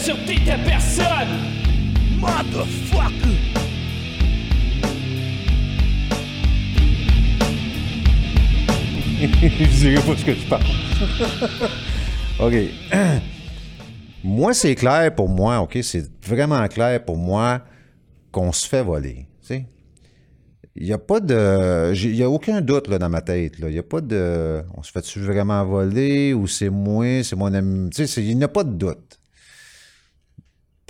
sûreté de personne. Motherfucker! je dirais pas ce que je pense. OK. moi, c'est clair pour moi, OK? C'est vraiment clair pour moi qu'on se fait voler. Il n'y a pas de. Il n'y a aucun doute là, dans ma tête. Il n'y a pas de. On se fait-tu vraiment voler ou c'est moi, c'est mon ami. Il n'y a pas de doute.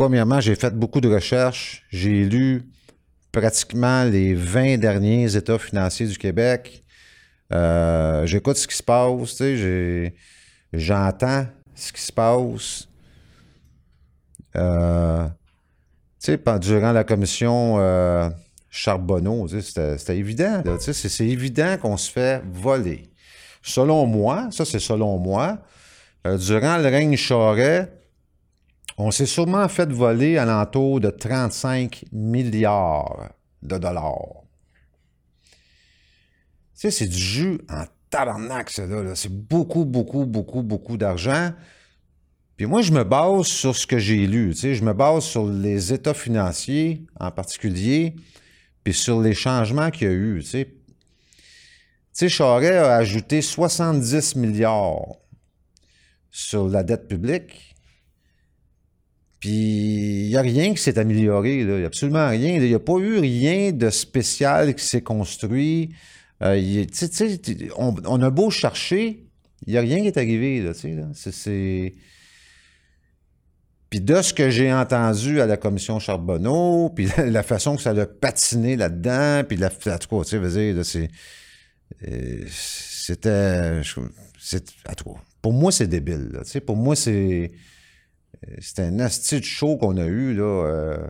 Premièrement, j'ai fait beaucoup de recherches. J'ai lu pratiquement les 20 derniers états financiers du Québec. Euh, J'écoute ce qui se passe, j'entends ce qui se passe. Euh, durant la commission euh, Charbonneau, c'était évident, c'est évident qu'on se fait voler. Selon moi, ça c'est selon moi, durant le règne Charest, on s'est sûrement fait voler à l'entour de 35 milliards de dollars. C'est du jus en tabarnak, ça. C'est beaucoup, beaucoup, beaucoup, beaucoup d'argent. Puis moi, je me base sur ce que j'ai lu. Tu sais, je me base sur les états financiers en particulier, puis sur les changements qu'il y a eu. Tu sais, a ajouté 70 milliards sur la dette publique. Puis il n'y a rien qui s'est amélioré. Il n'y a absolument rien. Il n'y a pas eu rien de spécial qui s'est construit. Euh, on, a beau chercher, il n'y a rien qui est arrivé. Là, là. C'est-. Puis de ce que j'ai entendu à la commission Charbonneau, puis la, façon que ça l'a patiné là-dedans, puis la, en tout tu euh, c'était... c'est- pour moi, c'est débile. là, pour moi, c'est... C'était un asti de show qu'on a eu, là. euh.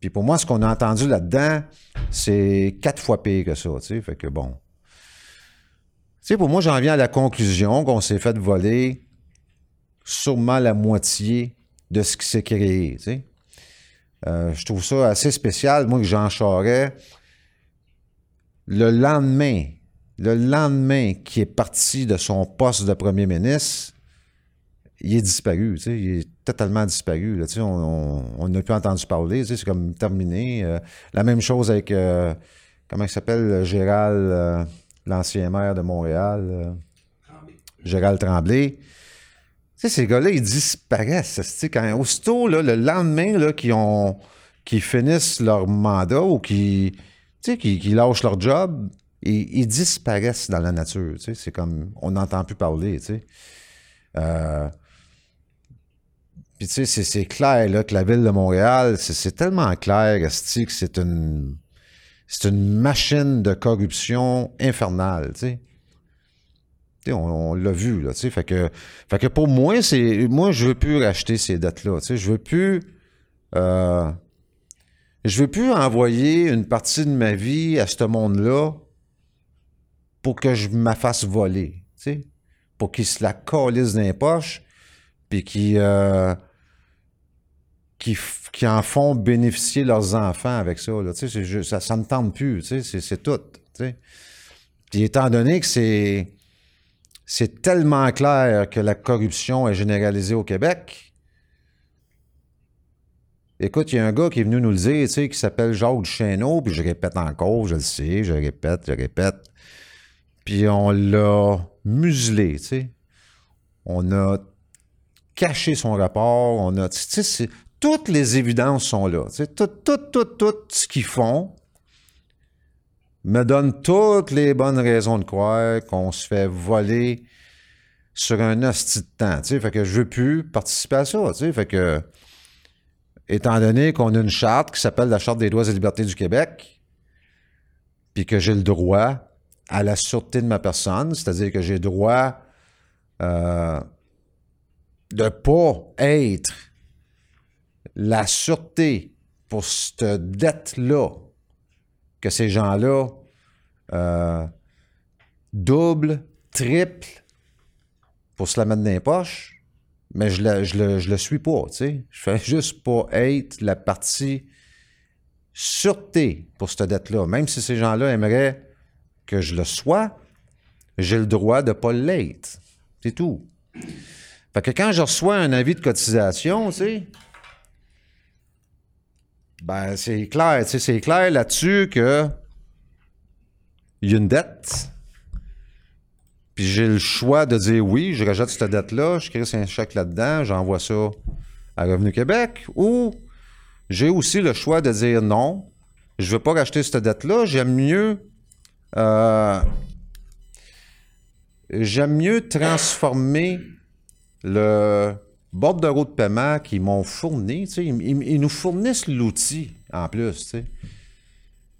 Puis pour moi, ce qu'on a entendu là-dedans, c'est quatre fois pire que ça. Fait que bon. Tu sais, pour moi, j'en viens à la conclusion qu'on s'est fait voler sûrement la moitié de ce qui s'est créé. Euh, je trouve ça assez spécial, moi, que Jean Charest, le lendemain, le lendemain qui est parti de son poste de premier ministre, il est disparu, tu sais, il est totalement disparu. Là, tu sais, on n'a plus entendu parler, tu sais, c'est comme terminé. Euh, la même chose avec, euh, comment il s'appelle, Gérald, euh, l'ancien maire de Montréal, euh, Gérald Tremblay. Tu sais, ces gars-là, ils disparaissent. tu sais, Quand, aussitôt, là, le lendemain, là, qu'ils ont, qu'ils finissent leur mandat ou qu'ils, tu sais, qu'ils, lâchent leur job, ils, ils disparaissent dans la nature. tu sais. C'est comme, on n'entend plus parler, tu sais. Puis tu sais, c'est, clair là, que la ville de Montréal, c'est, tellement clair, esti, que c'est une, une machine de corruption infernale, tu sais. Tu sais, on, on l'a vu, là. Fait que, fait que pour moi, c'est, moi, je veux plus racheter ces dettes-là, tu sais. Je veux plus, euh, je veux plus envoyer une partie de ma vie à ce monde-là pour que je me fasse voler, tu sais. Pour qu'ils se la calissent dans les poches, puis qu'ils, euh, qui, qui en font bénéficier leurs enfants avec ça. Là. Tu sais, juste- ça ne tente plus. tu sais, C'est, tout. Puis étant donné que c'est, c'est tellement clair que la corruption est généralisée au Québec, écoute, il y a un gars qui est venu nous le dire, tu sais, qui s'appelle Jacques Duchesneau, puis je répète encore, je le sais, je répète, je répète. Puis on l'a muselé, tu sais. On a caché son rapport, on a... Tu sais, toutes les évidences sont là. Tout, ce qu'ils font me donne toutes les bonnes raisons de croire qu'on se fait voler sur un hostie de temps. Tu fait que je veux plus participer à ça. Fait que, étant donné qu'on a une charte qui s'appelle la Charte des droits et libertés du Québec, puis que j'ai le droit à la sûreté de ma personne, c'est-à-dire que j'ai droit euh, de pas être la sûreté pour cette dette-là que ces gens-là euh, double, triple pour se la mettre dans les poches, mais je le, je le, suis pas, tu sais. Je fais juste pas être la partie sûreté pour cette dette-là. Même si ces gens-là aimeraient que je le sois, j'ai le droit de ne pas l'être. C'est tout. Fait que quand je reçois un avis de cotisation, tu sais, ben c'est clair, c'est clair là-dessus que il y a une dette. Puis j'ai le choix de dire oui, je rejette cette dette-là, je crée un chèque là-dedans, j'envoie ça à Revenu Québec, ou j'ai aussi le choix de dire non, je ne veux pas racheter cette dette-là, j'aime mieux euh, j'aime mieux transformer le bordereau de paiement qu'ils m'ont fourni. Ils, nous fournissent l'outil en plus.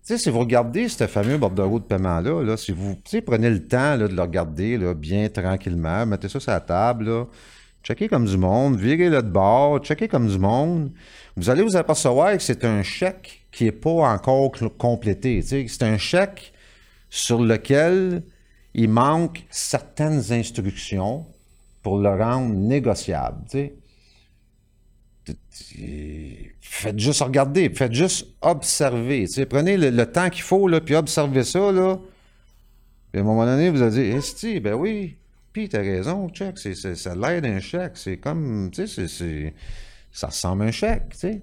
si vous regardez ce fameux bordereau de paiement-là, là, si vous prenez le temps de le regarder là, bien tranquillement, mettez ça sur la table, checkez comme du monde, virez-le de bord, checkez comme du monde, vous allez vous apercevoir que c'est un chèque qui n'est pas encore complété. C'est un chèque sur lequel il manque certaines instructions pour le rendre négociable. Faites juste regarder, faites juste observer. Prenez le, temps qu'il faut, là, puis observez ça. Là. Puis à un moment donné, vous allez dire Esti, ben oui, puis t'as raison, check, c'est, ça l'aide d'un chèque. C'est comme, tu sais, ça ressemble à un chèque, tu sais.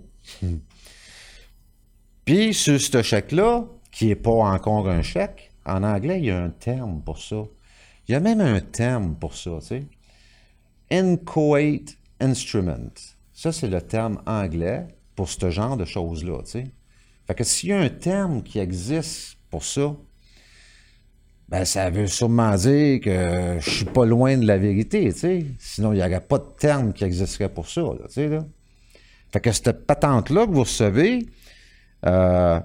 Puis sur ce chèque-là, qui n'est pas encore un chèque, en anglais, il y a un terme pour ça. Il y a même un terme pour ça, tu sais. Inchoate instrument. Ça, c'est le terme anglais pour ce genre de choses-là. Fait que s'il y a un terme qui existe pour ça, ben ça veut sûrement dire que je suis pas loin de la vérité. Sinon, il n'y aurait pas de terme qui existerait pour ça, sais, là. Fait que cette patente-là que vous recevez, euh,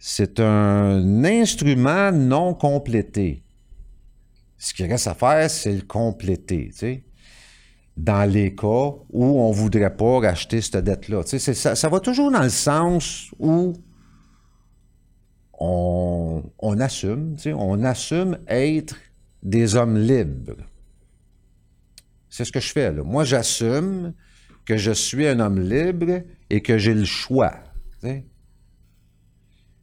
c'est un instrument non complété. Ce qui reste à faire, c'est le compléter. Dans les cas où on ne voudrait pas racheter cette dette-là. Ça, va toujours dans le sens où on, on assume, on assume être des hommes libres. C'est ce que je fais. Là. Moi, j'assume que je suis un homme libre et que j'ai le choix.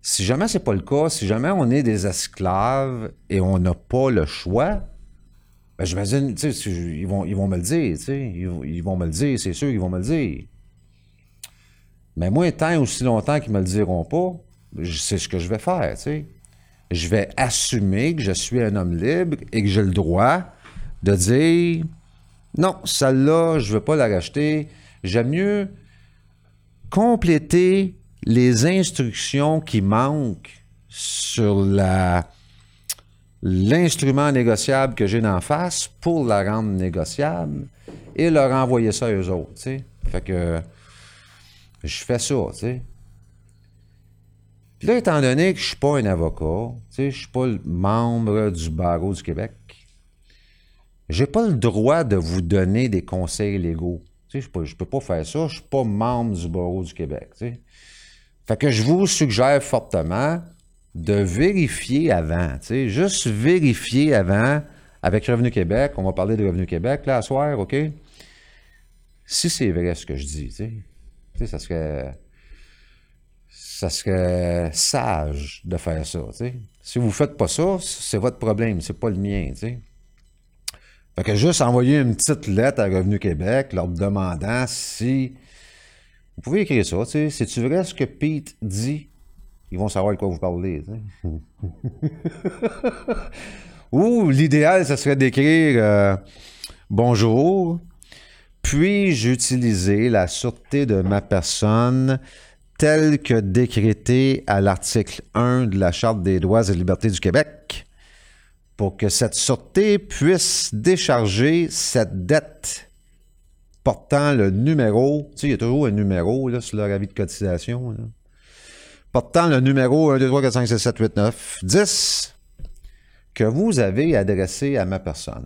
Si jamais c'est pas le cas, si jamais on est des esclaves et on n'a pas le choix, ben j'imagine, ils vont, ils vont me le dire, sais, ils, vont me le dire, c'est sûr qu'ils vont me le dire. Mais moi, tant aussi longtemps qu'ils me le diront pas, c'est ce que je vais faire, tu sais. Je vais assumer que je suis un homme libre et que j'ai le droit de dire non, celle-là, je ne veux pas la racheter. J'aime mieux compléter les instructions qui manquent sur l'instrument négociable que j'ai d'en face pour la rendre négociable et leur envoyer ça à eux autres. Fait que je fais ça, tu sais. Puis là, étant donné que je ne suis pas un avocat, je ne suis pas membre du barreau du Québec, j'ai pas le droit de vous donner des conseils légaux. je ne peux pas faire ça. Je ne suis pas membre du barreau du Québec. Fait que je vous suggère fortement de vérifier avant, juste vérifier avant avec Revenu Québec, on va parler de Revenu Québec là, à soir, OK? Si c'est vrai ce que je dis, ça serait, ça serait sage de faire ça, Si vous ne faites pas ça, c'est votre problème, c'est pas le mien, tu Fait que juste envoyer une petite lettre à Revenu Québec leur demandant si vous pouvez écrire ça, tu sais. C'est-tu vrai ce que Pete dit? Ils vont savoir de quoi vous parlez, Ou l'idéal, ce serait d'écrire euh, Bonjour, puis-je utiliser la sûreté de ma personne telle que décrétée à l'article 1 de la Charte des droits et libertés du Québec pour que cette sûreté puisse décharger cette dette portant le numéro, tu sais, il y a toujours un numéro là, sur leur avis de cotisation, portant le numéro 1, 2, 3, 4, 5, 6, 7, 8, 9, 10 que vous avez adressé à ma personne.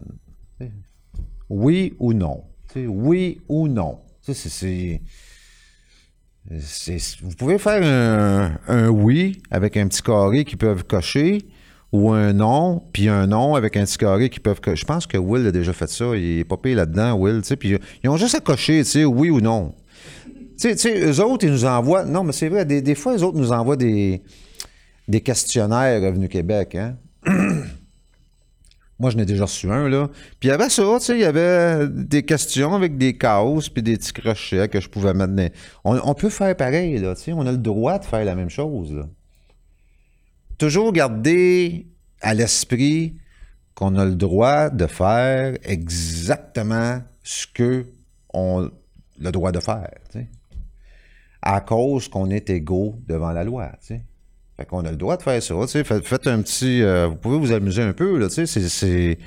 Oui ou non. oui ou non. Vous pouvez faire un, un, oui avec un petit carré qui peuvent cocher ou un nom, puis un nom avec un petit carré qui peuvent. Je pense que Will a déjà fait ça. Il est pas payé là-dedans, Will. Puis ils ont juste à cocher, tu sais, oui ou non. Tu sais, eux autres, ils nous envoient. Non, mais c'est vrai, des, fois, eux autres nous envoient des, des questionnaires Revenu Québec. Hein? Moi, je n'ai déjà reçu un, là. Puis il y avait ça, tu sais, il y avait des questions avec des chaos puis des petits crochets que je pouvais mettre. On, peut faire pareil, là, tu sais. On a le droit de faire la même chose. Toujours garder à l'esprit qu'on a le droit de faire exactement ce que on a le droit de faire. À cause qu'on est égaux devant la loi, tu sais. Fait qu'on a le droit de faire ça. Faites, un petit... euh, vous pouvez vous amuser un peu, là. C'est-.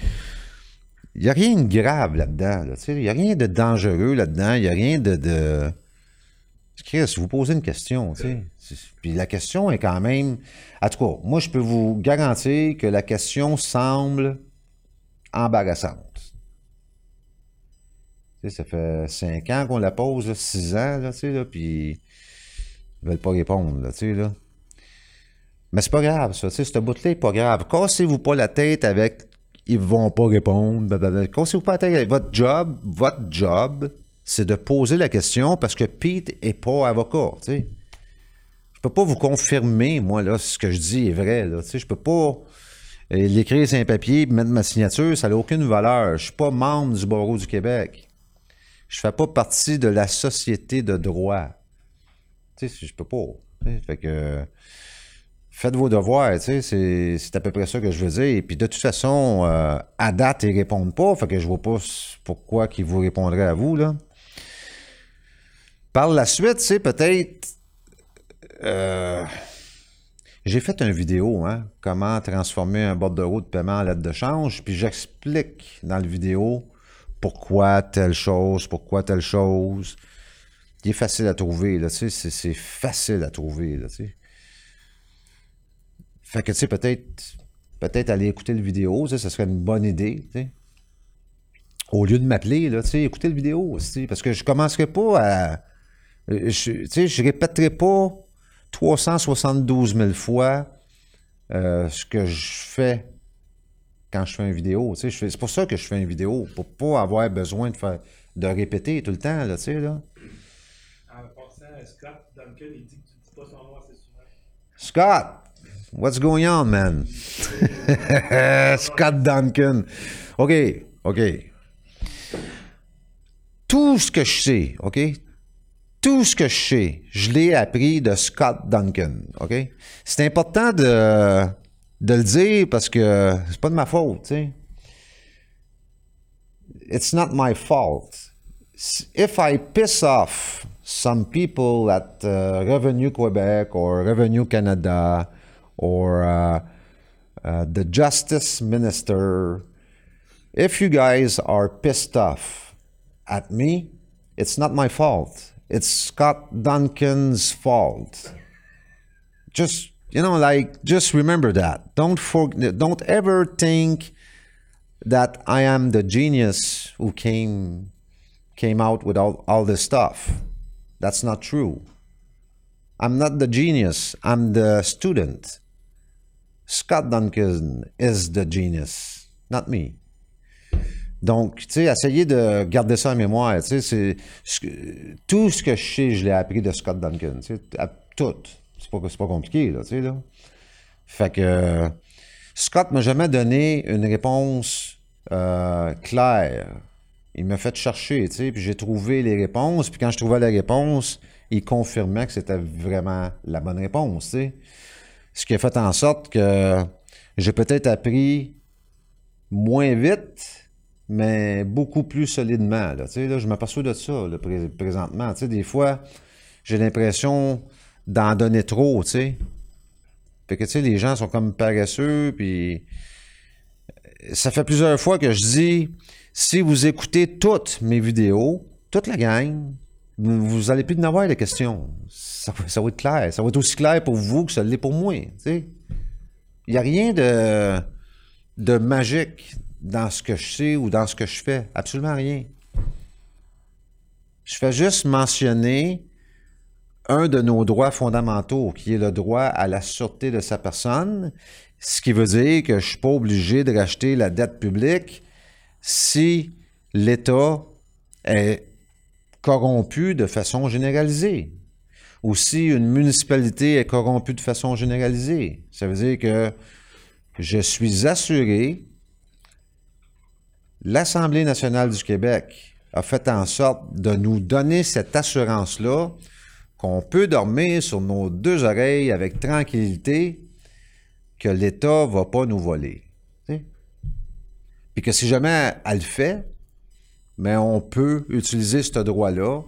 Il n'y a rien de grave là-dedans, là. Il n'y a rien de dangereux là-dedans. Il n'y a rien de... de... Chris, vous posez une question, sais. Puis la question est quand même... En tout cas, moi, je peux vous garantir que la question semble embarrassante. Tu sais, ça fait cinq ans qu'on la pose, six ans, là, tu sais, là, puis ils veulent pas répondre, là, tu sais, là. Mais c'est pas grave, ça, tu sais, ce bout-là est pas grave. Cassez-vous pas la tête avec « ils vont pas répondre blablabla. ». Cassez-vous pas la tête avec votre job. Votre job, c'est de poser la question parce que Pete est pas avocat, tu sais. Je peux pas vous confirmer, moi, là, ce que je dis est vrai, là, tu sais. Je peux pas euh, l'écrire sur un papier et mettre ma signature, ça n'a aucune valeur. Je suis pas membre du barreau du Québec. Je fais pas partie de la société de droit. Tu sais, je peux pas. Fait que faites vos devoirs, c'est, c'est à peu près ça que je veux dire. Puis de toute façon, euh, à date, ils répondent pas, fait que je vois pas pourquoi qu'ils vous répondraient à vous, là. Par la suite, sais, peut-être... euh, j'ai fait une vidéo, hein, comment transformer un bordereau de paiement en lettre de change, puis j'explique dans la vidéo pourquoi telle chose, pourquoi telle chose. Il est facile à trouver, là, tu sais, c'est, facile à trouver, là, tu sais. Fait que, tu sais, peut-être, peut-être aller écouter le vidéo, tu sais, ça serait une bonne idée, tu sais. Au lieu de m'appeler, là, tu sais, écouter le vidéo aussi, parce que je commencerai pas à... je- Tu sais, je répéterai pas 372 000 fois euh, ce que je fais quand je fais une vidéo. Tu sais, c'est pour ça que je fais une vidéo, pour pas avoir besoin de faire de répéter tout le temps, là, tu sais, là. En passant, Scott Duncan, il dit que tu dis pas son nom assez souvent. Scott, what's going on, man? Scott Duncan. OK, OK. Tout ce que je sais, OK? Tout ce que je sais, je l'ai appris de Scott Duncan, OK? C'est important de, de le dire parce que c'est pas de ma faute. It's not my fault. If I piss off some people at uh, Revenu Quebec or Revenu Canada or uh, uh, the Justice Minister, if you guys are pissed off at me, it's not my fault. It's Scott Duncan's fault. Just you know, like just remember that. Don't for, don't ever think that I am the genius who came came out with all, all this stuff. That's not true. I'm not the genius. I'm the student. Scott Duncan is the genius, not me. Donc, tu sais, essayez de garder ça en mémoire. Tu sais, tout ce que je sais, je l'ai appris de Scott Duncan. Tu sais, à- tout. C'est pas, pas compliqué, là, tu sais. Fait que Scott m'a jamais donné une réponse euh, claire. Il m'a fait chercher, tu sais, puis j'ai trouvé les réponses. Puis quand je trouvais les réponses, il confirmait que c'était vraiment la bonne réponse, tu sais. Ce qui a fait en sorte que j'ai peut-être appris moins vite, mais beaucoup plus solidement. Là, là, je m'aperçois de ça présentement. Des fois, j'ai l'impression d'en donner trop, que, les gens sont comme paresseux, puis ça fait plusieurs fois que je dis, si vous écoutez toutes mes vidéos, toute la gang, vous vous allez plus en avoir de questions. Ça, va- être clair. Ça va être aussi clair pour vous que ça l'est pour moi. Il n'y a rien de, de magique dans ce que je sais ou dans ce que je fais. Absolument rien. Je fais juste mentionner un de nos droits fondamentaux, qui est le droit à la sûreté de sa personne, ce qui veut dire que je ne suis pas obligé de racheter la dette publique si l'État est corrompu de façon généralisée ou si une municipalité est corrompue de façon généralisée. Ça veut dire que je suis assuré l'Assemblée nationale du Québec a fait en sorte de nous donner cette assurance-là qu'on peut dormir sur nos deux oreilles avec tranquillité que l'État ne va pas nous voler. Puis que si jamais elle le fait, mais on peut utiliser ce droit-là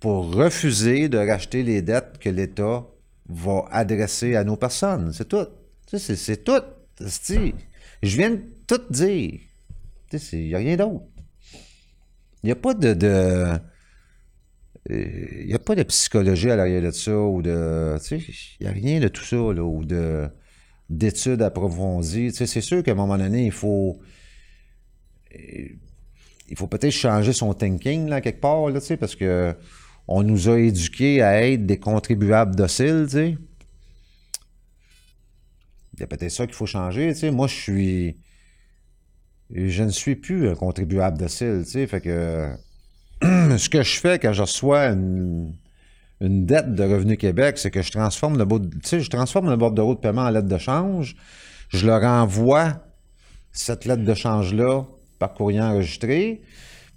pour refuser de racheter les dettes que l'État va adresser à nos personnes. C'est tout. C'est tout. Je viens de tout dire. Il n'y a rien d'autre. Il n'y a pas de. il n'y a pas de psychologie à l'arrière de ça ou de. Il n'y a rien de tout ça, là, ou de d'études approfondies. C'est sûr qu'à un moment donné, il faut. Il faut peut-être changer son thinking, là, quelque part, là, parce que on nous a éduqués à être des contribuables dociles, tu sais. Il y a peut-être ça qu'il faut changer. Moi, je suis je ne suis plus un contribuable docile, tu sais, fait que ce que je fais quand je reçois une, dette de Revenu Québec, c'est que je transforme le bord, je transforme le bord de route de paiement en lettre de change, je leur envoie cette lettre de change-là par courrier enregistré,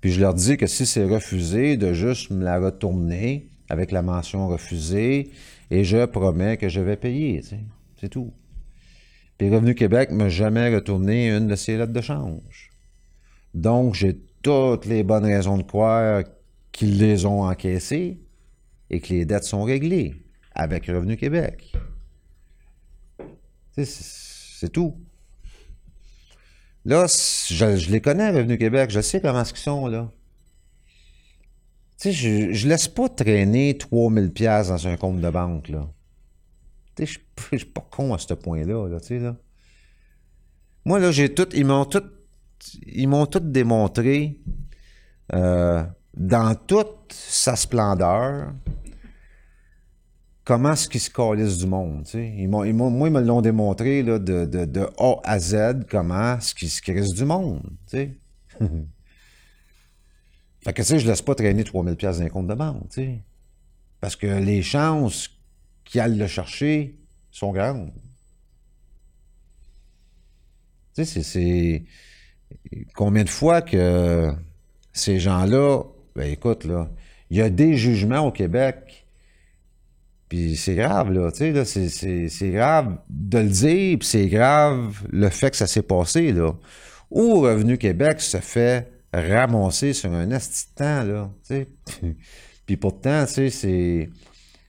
puis je leur dis que si c'est refusé, de juste me la retourner avec la mention refusée, et je promets que je vais payer, c'est tout. Puis Revenu Québec ne m'a jamais retourné une de ces lettres de change. Donc, j'ai toutes les bonnes raisons de croire qu'ils les ont encaissées et que les dettes sont réglées avec Revenu Québec. C'est tout. Là, je, les connais, Revenu Québec. Je sais comment ils sont, là. Je, je laisse pas traîner 3000 pièces dans un compte de banque, là. Je suis pas con à ce point-là, là, là. Moi, là, j'ai tout, ils m'ont tout, ils m'ont tout démontré euh, dans toute sa splendeur comment est-ce qu'ils se calissent du monde, tu sais. Ils m'ont, moi, ils me l'ont démontré, là, de, de, de, A à Z, comment est-ce qu'ils se crissent du monde, fait que, tu sais, je laisse pas traîner 3000 pièces d'un compte de banque, tu sais. Parce que les chances qui allent le chercher sont grandes. Tu sais, c'est combien de fois que ces gens-là, ben écoute, là, il y a des jugements au Québec, puis c'est grave, là, tu sais, c'est grave de le dire, puis c'est grave le fait que ça s'est passé, là. Ou Revenu Québec se fait ramasser sur un temps, là, tu sais. puis pourtant, tu sais, c'est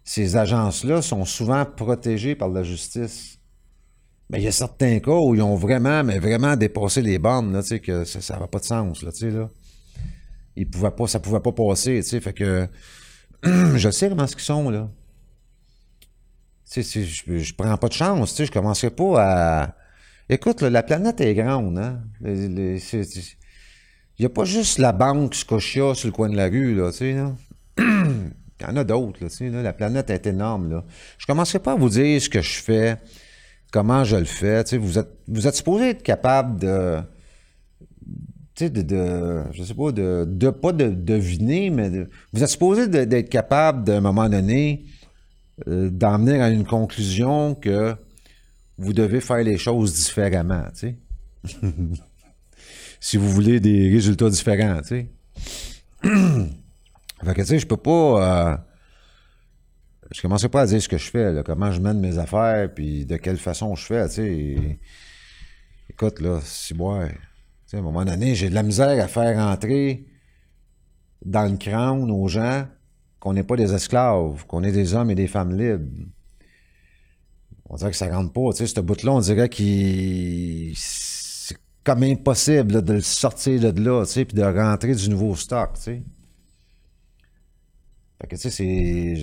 ces agences-là sont souvent protégées par la justice. Mais il y a certains cas où ils ont vraiment, mais vraiment dépassé les bornes, là, que ça n'a pas de sens, là, là. Ils pouvaient pas, ça pouvait pas passer, tu fait que je sais comment ce qu'ils sont, là. Je, je prends pas de chance, tu sais, je commencerai pas à... Écoute, la planète est grande, hein. il n'y a pas juste la banque Scotia sur le coin de la rue, là, tu sais. Il y en a d'autres, là, la planète est énorme. Là. Je ne commencerai pas à vous dire ce que je fais, comment je le fais. Vous êtes, vous êtes supposé être capable de. De, de, je sais pas, de, de pas de deviner, mais vous êtes supposé d'être capable d'un moment donné euh, à une conclusion que vous devez faire les choses différemment, si vous voulez des résultats différents, tu sais. Fait que, tu sais, je peux pas. Euh, je commençais pas à dire ce que je fais, comment je mène mes affaires, puis de quelle façon je fais, tu sais. Écoute, là, si moi. Tu sais, à un moment donné, j'ai de la misère à faire entrer dans le crâne aux gens qu'on n'est pas des esclaves, qu'on est des hommes et des femmes libres. On dirait que ça rentre pas, tu sais, ce bout-là, on dirait qu'il. C'est comme impossible de le sortir de là, tu sais, puis de rentrer du nouveau stock, tu sais. C'est.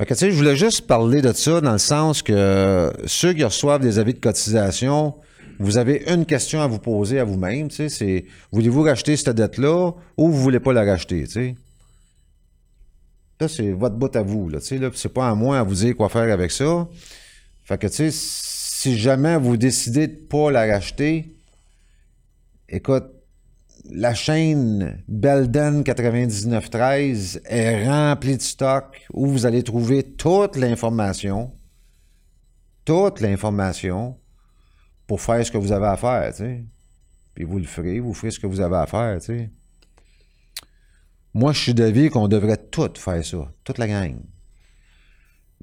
Je voulais juste parler de ça dans le sens que ceux qui reçoivent des avis de cotisation, vous avez une question à vous poser à vous-même, tu sais, c'est voulez-vous racheter cette dette-là ou vous voulez pas la racheter, tu sais? Là, c'est votre bout à vous, là, tu sais, là, c'est pas à moi à vous dire quoi faire avec ça. Fait que, tu sais, si jamais vous décidez de pas la racheter, écoute, la chaîne Belden 9913 est remplie de stock où vous allez trouver toute l'information, toute l'information pour faire ce que vous avez à faire, tu puis vous le ferez, vous ferez ce que vous avez à faire, tu sais. Moi, je suis d'avis qu'on devrait tout faire ça, toute la gang.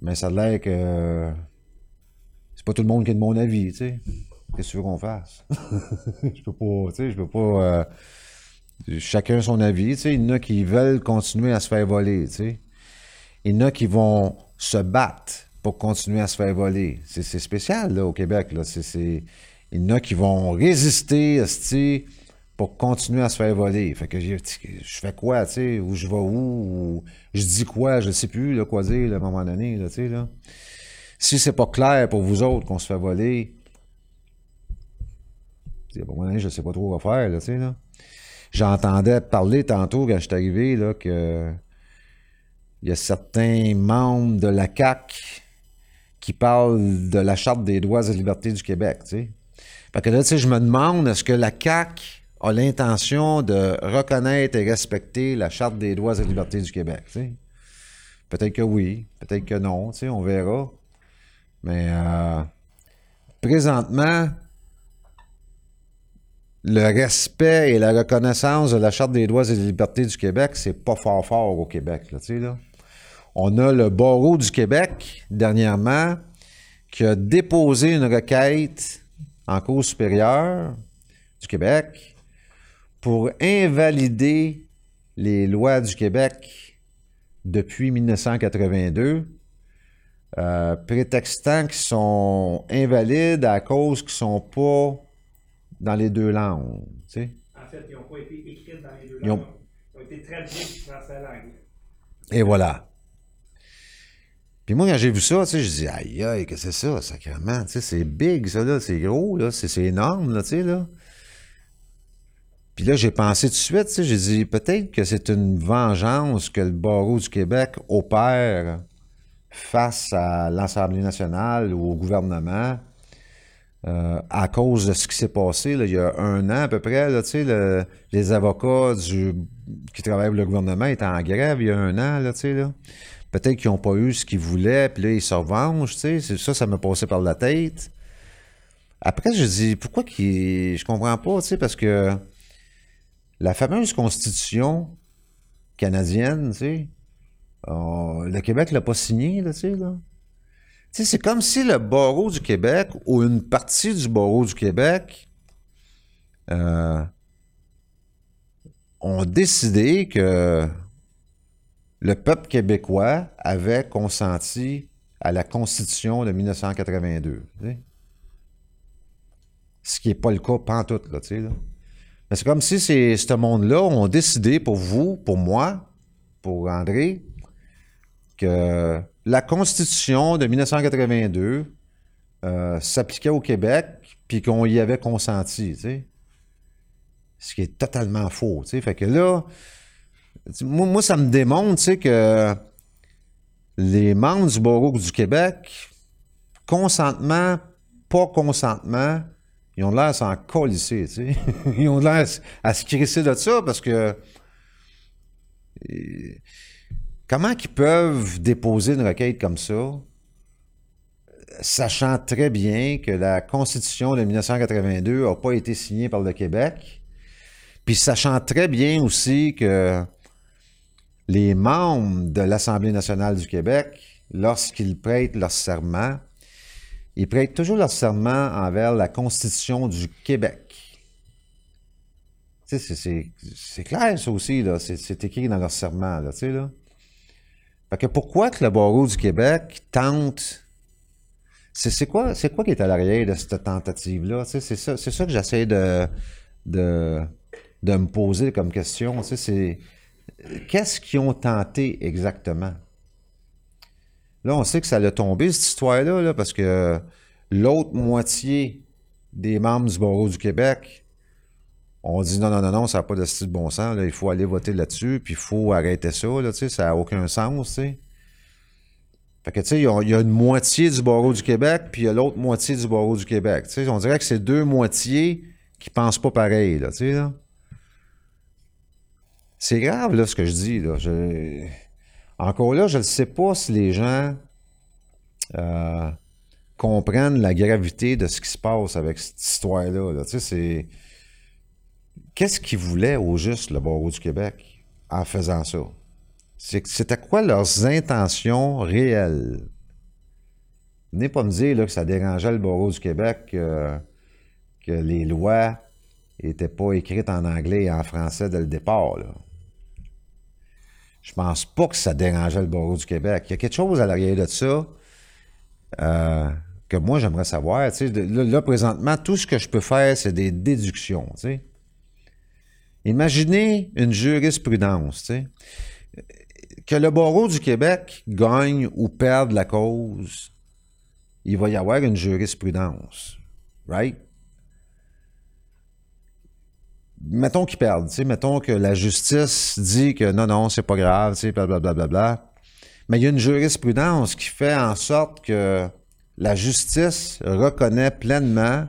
Mais ça a l'air que c'est pas tout le monde qui est de mon avis, tu sais. Qu'est-ce que tu veux qu'on fasse? je peux pas, tu sais, je peux pas... euh, chacun son avis, tu sais. Il y en a qui veulent continuer à se faire voler, tu sais. Il y en a qui vont se battre pour continuer à se faire voler. C'est spécial, là, au Québec, là. Il y en a qui vont résister, esti, pour continuer à se faire voler. Fait que je, je fais quoi, tu sais, ou je vais où, ou je dis quoi, je sais plus, là, quoi dire, là, à un moment donné, là, tu sais, là. Si c'est pas clair pour vous autres qu'on se fait voler, moment donné, je sais pas trop quoi faire, là, tu sais, là. J'entendais parler tantôt, quand je suis arrivé, là, que il y a certains membres de la CAC qui parlent de la Charte des droits et libertés du Québec, tu sais. Fait que là, tu sais, je me demande, est-ce que la CAC a l'intention de reconnaître et respecter la Charte des droits et libertés du Québec, tu sais? Peut-être que oui, peut-être que non, tu sais, on verra. Mais euh, présentement, le respect et la reconnaissance de la Charte des droits et des libertés du Québec, c'est pas fort fort au Québec, là, là. On a le barreau du Québec, dernièrement, qui a déposé une requête en Cour supérieure du Québec pour invalider les lois du Québec depuis 1982, euh, prétextant qu'ils sont invalides à cause qu'ils sont pas dans les deux langues. tu sais. En fait, ils n'ont pas été écrits dans les deux Ils ont- langues. Ils ont été traduits du français à l'anglais. Et voilà. Puis moi, quand j'ai vu ça, tu sais, je dis, aïe, aïe, que c'est ça, sacrément, tu sais, c'est big, ça, là, c'est gros, là, c'est c'est énorme, là, tu sais, là. Puis là, j'ai pensé tout de suite, tu sais, j'ai dit, peut-être que c'est une vengeance que le barreau du Québec opère face à l'Assemblée nationale ou au gouvernement euh, à cause de ce qui s'est passé là, il y a un an à peu près. Les avocats qui travaillent pour le gouvernement étaient en grève il y a un an. Peut-être qu'ils n'ont pas eu ce qu'ils voulaient, puis là, ils se revengent. ça, ça m'a passé par la tête. Après, je dis, pourquoi qu'ils... Je comprends pas, parce que la fameuse constitution canadienne, euh, le Québec l'a pas signée. C'est comme si le barreau du Québec ou une partie du barreau du Québec euh, ont décidé que le peuple québécois avait consenti à la Constitution de 1982. tu sais. Ce qui n'est pas le cas pantoute, là. Mais c'est comme si ce monde-là ont décidé pour vous, pour moi, pour André, que la Constitution de 1982 euh, s'appliquait au Québec, puis qu'on y avait consenti, tu sais. Ce qui est totalement faux. Fait que là, moi, ça me démontre, que les membres du barreau du Québec, consentement, pas consentement, ils ont l'air à s'en colisser. Ils ont l'air à se crisser de ça parce que comment qu'ils peuvent déposer une requête comme ça, sachant très bien que la Constitution de 1982 n'a pas été signée par le Québec, puis sachant très bien aussi que les membres de l'Assemblée nationale du Québec, lorsqu'ils prêtent leur serment, ils prêtent toujours leur serment envers la Constitution du Québec. C'est- clair, ça aussi. C'est écrit dans leur serment, là, là. Fait que pourquoi que le barreau du Québec tente... C'est quoi, quoi qui est à l'arrière de cette tentative-là? C'est ça, ça que j'essaie de, de, de me poser comme question. C'est... Qu'est-ce qu'ils ont tenté exactement? Là, on sait que ça l'a tombé, cette histoire-là, là, parce que l'autre moitié des membres du barreau du Québec ont dit non, non, non, non, ça n'a pas de style de bon sens, il faut aller voter là-dessus, puis il faut arrêter ça, ça n'a aucun sens, tu sais. Fait que, tu sais, il y a- une moitié du barreau du Québec, puis il y a l'autre moitié du barreau du Québec. On dirait que c'est deux moitiés qui pensent pas pareil, tu sais. C'est grave, là, ce que je dis, Encore là, je ne sais pas si les gens euh, comprennent la gravité de ce qui se passe avec cette histoire-là. là. Tu sais, c'est... qu'est-ce qu'ils voulaient au juste, le barreau du Québec, en faisant ça? C'était quoi leurs intentions réelles? Venez pas me dire là, que ça dérangeait le barreau du Québec euh, que les lois n'étaient pas écrites en anglais et en français dès le départ. Là. Je pense pas que ça dérangeait le barreau du Québec. Il y a quelque chose à l'arrière de ça euh, que moi, j'aimerais savoir. Là, présentement, tout ce que je peux faire, c'est des déductions. Imaginez une jurisprudence. Que le barreau du Québec gagne ou perde la cause, il va y avoir une jurisprudence. Right? Mettons qu'ils perdent. tu. Mettons que la justice dit que non, non, c'est pas grave, tu sais, blablabla. Bla, bla, bla. Mais il y a une jurisprudence qui fait en sorte que la justice reconnaît pleinement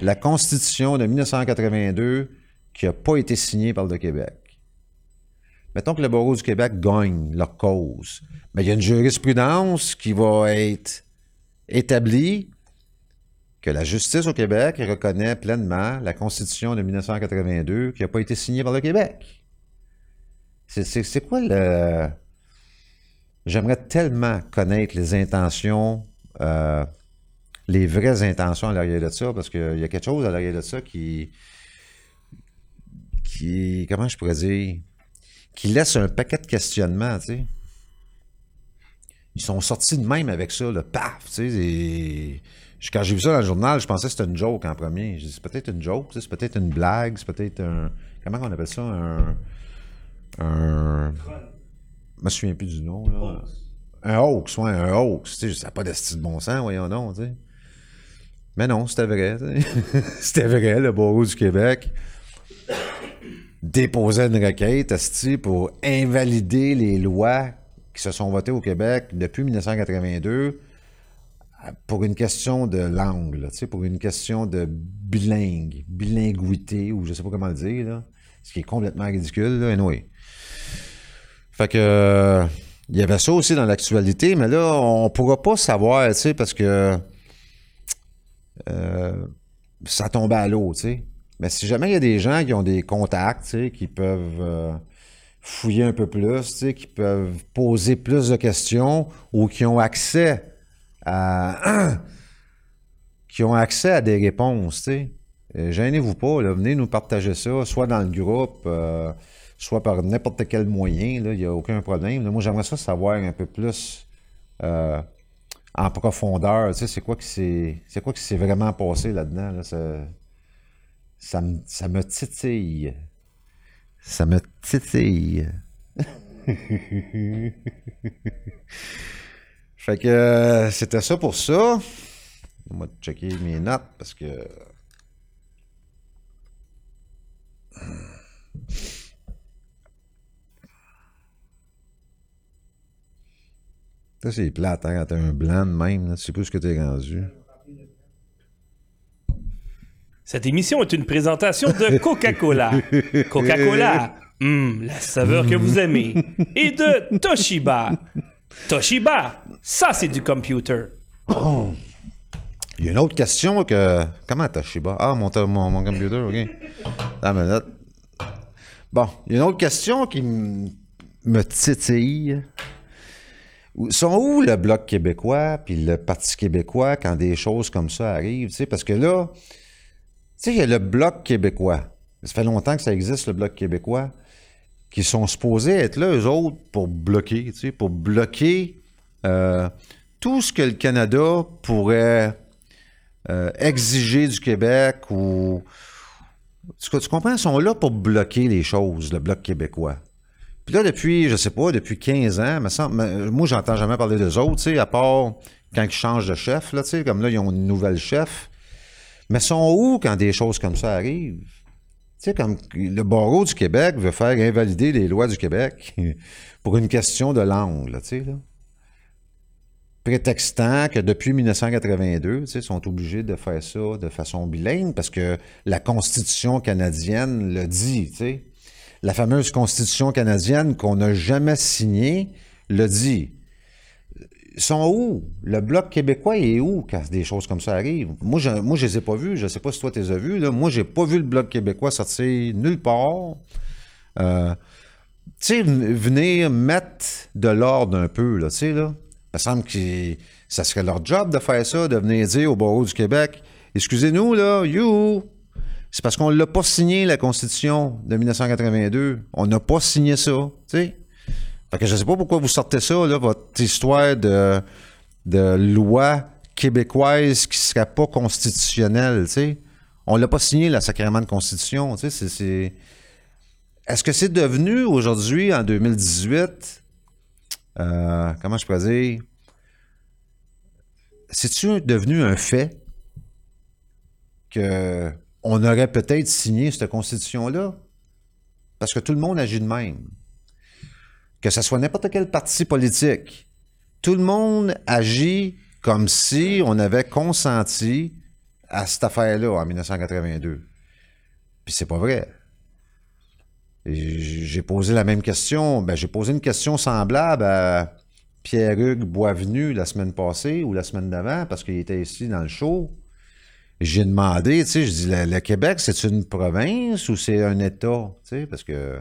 la Constitution de 1982 qui n'a pas été signée par le Québec. Mettons que le barreau du Québec gagne leur cause. Mais il y a une jurisprudence qui va être établie que la justice au Québec reconnaît pleinement la Constitution de 1982 qui n'a pas été signée par le Québec. C'est quoi le... J'aimerais tellement connaître les intentions, euh, les vraies intentions à l'arrière de ça, parce qu'il y a quelque chose à l'arrière de ça qui, qui, comment je pourrais dire, qui laisse un paquet de questionnements, tu sais. Ils sont sortis de même avec ça, le paf, tu sais. et- je- Quand j'ai vu ça dans le journal, je pensais que c'était une joke en premier. Dit, c'est peut-être une joke, c'est peut-être une blague, c'est peut-être un. Comment on appelle ça? Un. Un. Je me souviens plus du nom, là. Un hoax, ouais, un hoax. Tu sais, ça n'a pas de style de bon sens, voyons donc, tu sais. Mais non, c'était vrai, tu sais. c'était vrai, le barreau du Québec déposait une requête, pour invalider les lois qui se sont votées au Québec depuis 1982 euh, pour une question de langue, pour une question de bilingue, bilinguité, ou je sais pas comment le dire, là, ce qui est complètement ridicule, là. Fait que euh, il y avait ça aussi dans l'actualité, mais là, on pourra pas savoir, parce que euh, ça tombait à l'eau, tu sais. Mais si jamais il y a des gens qui ont des contacts, tu sais, qui peuvent euh, fouiller un peu plus, tu sais, qui peuvent poser plus de questions ou qui ont accès à qui ont accès à des réponses, tu sais. Euh, Gênez-vous pas, venez nous partager ça, soit dans le groupe, euh, soit par n'importe quel moyen, il n'y a aucun problème. Moi, j'aimerais ça savoir un peu plus en profondeur, tu sais, c'est quoi qui s'est vraiment passé là-dedans, là, ça, me, ça me titille. Ça me titille. fait que euh, c'était ça pour ça. Va checker mes notes parce que. Ça, c'est plate, hein, quand t'as un blanc de même, là, tu sais pas ce que t'es rendu. Cette émission est une présentation de Coca-Cola. Coca-Cola, hum, la saveur que vous aimez. Et de Toshiba. Toshiba, ça c'est du computer. Il y a une autre question que. Comment t'as Shiba? Ah, mon, mon, mon computer, OK. Minute. Bon, il y a une autre question qui me titille. Sont où le Bloc québécois puis le Parti québécois quand des choses comme ça arrivent? tu sais? Parce que là, sais, il y a le Bloc québécois. Ça fait longtemps que ça existe, le Bloc québécois, qui sont supposés être là, eux autres, pour bloquer, tu sais, pour bloquer euh, tout ce que le Canada pourrait euh, exiger du Québec ou. Tu, comprends? Ils sont là pour bloquer les choses, le Bloc québécois. Puis là, depuis, je sais pas, depuis 15 ans, me semble, me- moi, j'entends jamais parler d'eux autres, tu sais, à part quand ils changent de chef, là, tu sais, comme là, ils ont une nouvelle chef. Mais sont où quand des choses comme ça arrivent? Tu sais, comme le barreau du Québec veut faire invalider les lois du Québec pour une question de langue, tu sais. Prétextant que depuis 1982, tu sais, sont obligés de faire ça de façon bilingue parce que la Constitution canadienne le dit, tu sais. La fameuse Constitution canadienne qu'on n'a jamais signée le dit. Sont où? Le Bloc québécois est où quand des choses comme ça arrivent? Moi, je, moi, les ai pas vus. Je sais pas si toi, tu les as vus. Là. Moi, j'ai pas vu le Bloc québécois sortir nulle part. Euh, tu sais, venir mettre de l'ordre un peu, là, tu sais, là. Il me semble que ça serait leur job de faire ça, de venir dire au barreau du Québec, excusez-nous, là, you, c'est parce qu'on l'a pas signé, la Constitution de 1982. On n'a pas signé ça, tu sais. Fait que je sais pas pourquoi vous sortez ça, votre histoire de, de loi québécoise qui serait pas constitutionnelle, tu sais. On l'a pas signé, la sacrément de Constitution, c'est... Est-ce que c'est devenu aujourd'hui, en 2018, euh, comment je pourrais dire, c'est-tu devenu un fait que on aurait peut-être signé cette constitution-là? Parce que tout le monde agit de même. Que ce soit n'importe quel parti politique, tout le monde agit comme si on avait consenti à cette affaire-là en 1982. Puis c'est pas vrai. J'ai posé la même question. Ben, j'ai posé une question semblable à Pierre-Hugues Boisvenu la semaine passée ou la semaine d'avant parce qu'il était ici dans le show. J'ai demandé, tu sais, je dis, le, le Québec, c'est une province ou c'est un État? Tu sais, parce que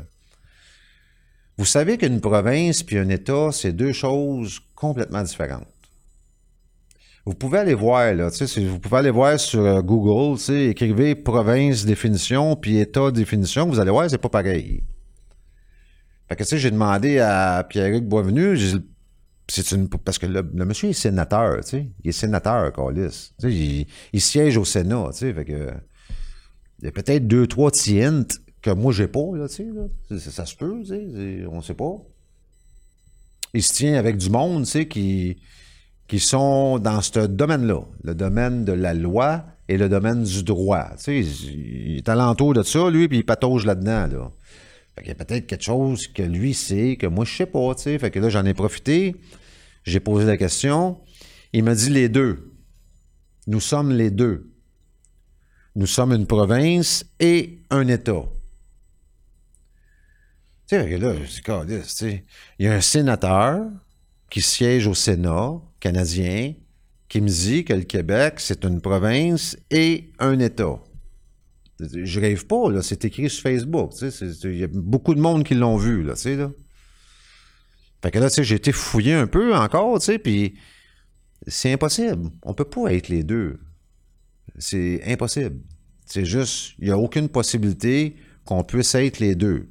vous savez qu'une province puis un État, c'est deux choses complètement différentes. Vous pouvez aller voir, là, vous pouvez aller voir sur euh, Google, écrivez province définition puis État définition, vous allez voir, c'est pas pareil. Fait que, j'ai demandé à Pierre-Hugues Boisvenu, c'est une, parce que le, monsieur est sénateur, il est sénateur, Carlis. Il, siège au Sénat, tu sais, il y a peut-être deux, trois tientes que moi, j'ai pas, là. Ça, se peut, tu sais, on sait pas. Il se tient avec du monde, tu sais, qui, qui sont dans ce domaine-là, le domaine de la loi et le domaine du droit. Tu sais, il est alentour de ça, lui, puis il patauge là-dedans, là. Y a peut-être quelque chose que lui sait, que moi, je sais pas, tu sais. Fait que là, j'en ai profité. J'ai posé la question. Il m'a dit les deux. Nous sommes les deux. Nous sommes une province et un État. Tu sais, là. Il y a un sénateur qui siège au Sénat canadien qui me dit que le Québec, c'est une province et un État. Je rêve pas, là. C'est écrit sur Facebook, Il y a beaucoup de monde qui l'ont vu, là, tu sais, là. Fait que là, tu sais, j'ai été fouillé un peu encore, tu sais, puis c'est impossible. On peut pas être les deux. C'est impossible. C'est juste, il n'y a aucune possibilité qu'on puisse être les deux.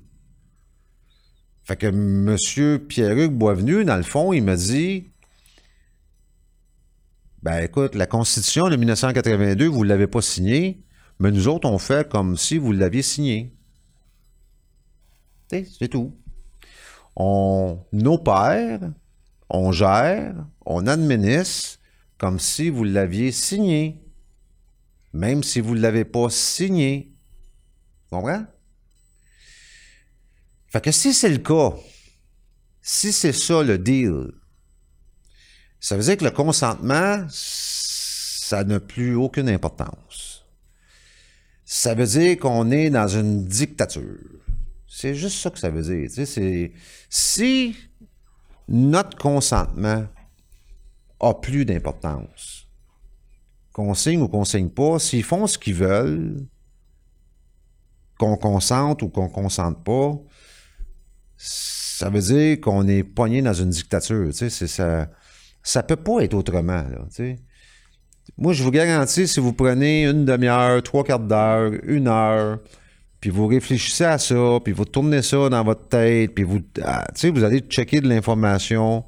Fait que M. Pierre-Hugues Boisvenu, dans le fond, il m'a dit Ben écoute, la Constitution de 1982, vous ne l'avez pas signée, mais nous autres, on fait comme si vous l'aviez signée. C'est tout. On opère, on gère, on administre comme si vous l'aviez signé, même si vous ne l'avez pas signé. Tu comprends? Fait que si c'est le cas, si c'est ça le deal, ça veut dire que le consentement, ça n'a plus aucune importance. Ça veut dire qu'on est dans une dictature. C'est juste ça que ça veut dire. Si notre consentement a plus d'importance, qu'on signe ou qu'on signe pas, s'ils font ce qu'ils veulent, qu'on consente ou qu'on consente pas, ça veut dire qu'on est pogné dans une dictature. Tu sais, ça. Ça peut pas être autrement. Là, tu sais. Moi, je vous garantis, si vous prenez une demi-heure, trois quarts d'heure, une heure, puis vous réfléchissez à ça, puis vous tournez ça dans votre tête, puis vous, ah, tu sais, vous allez checker de l'information,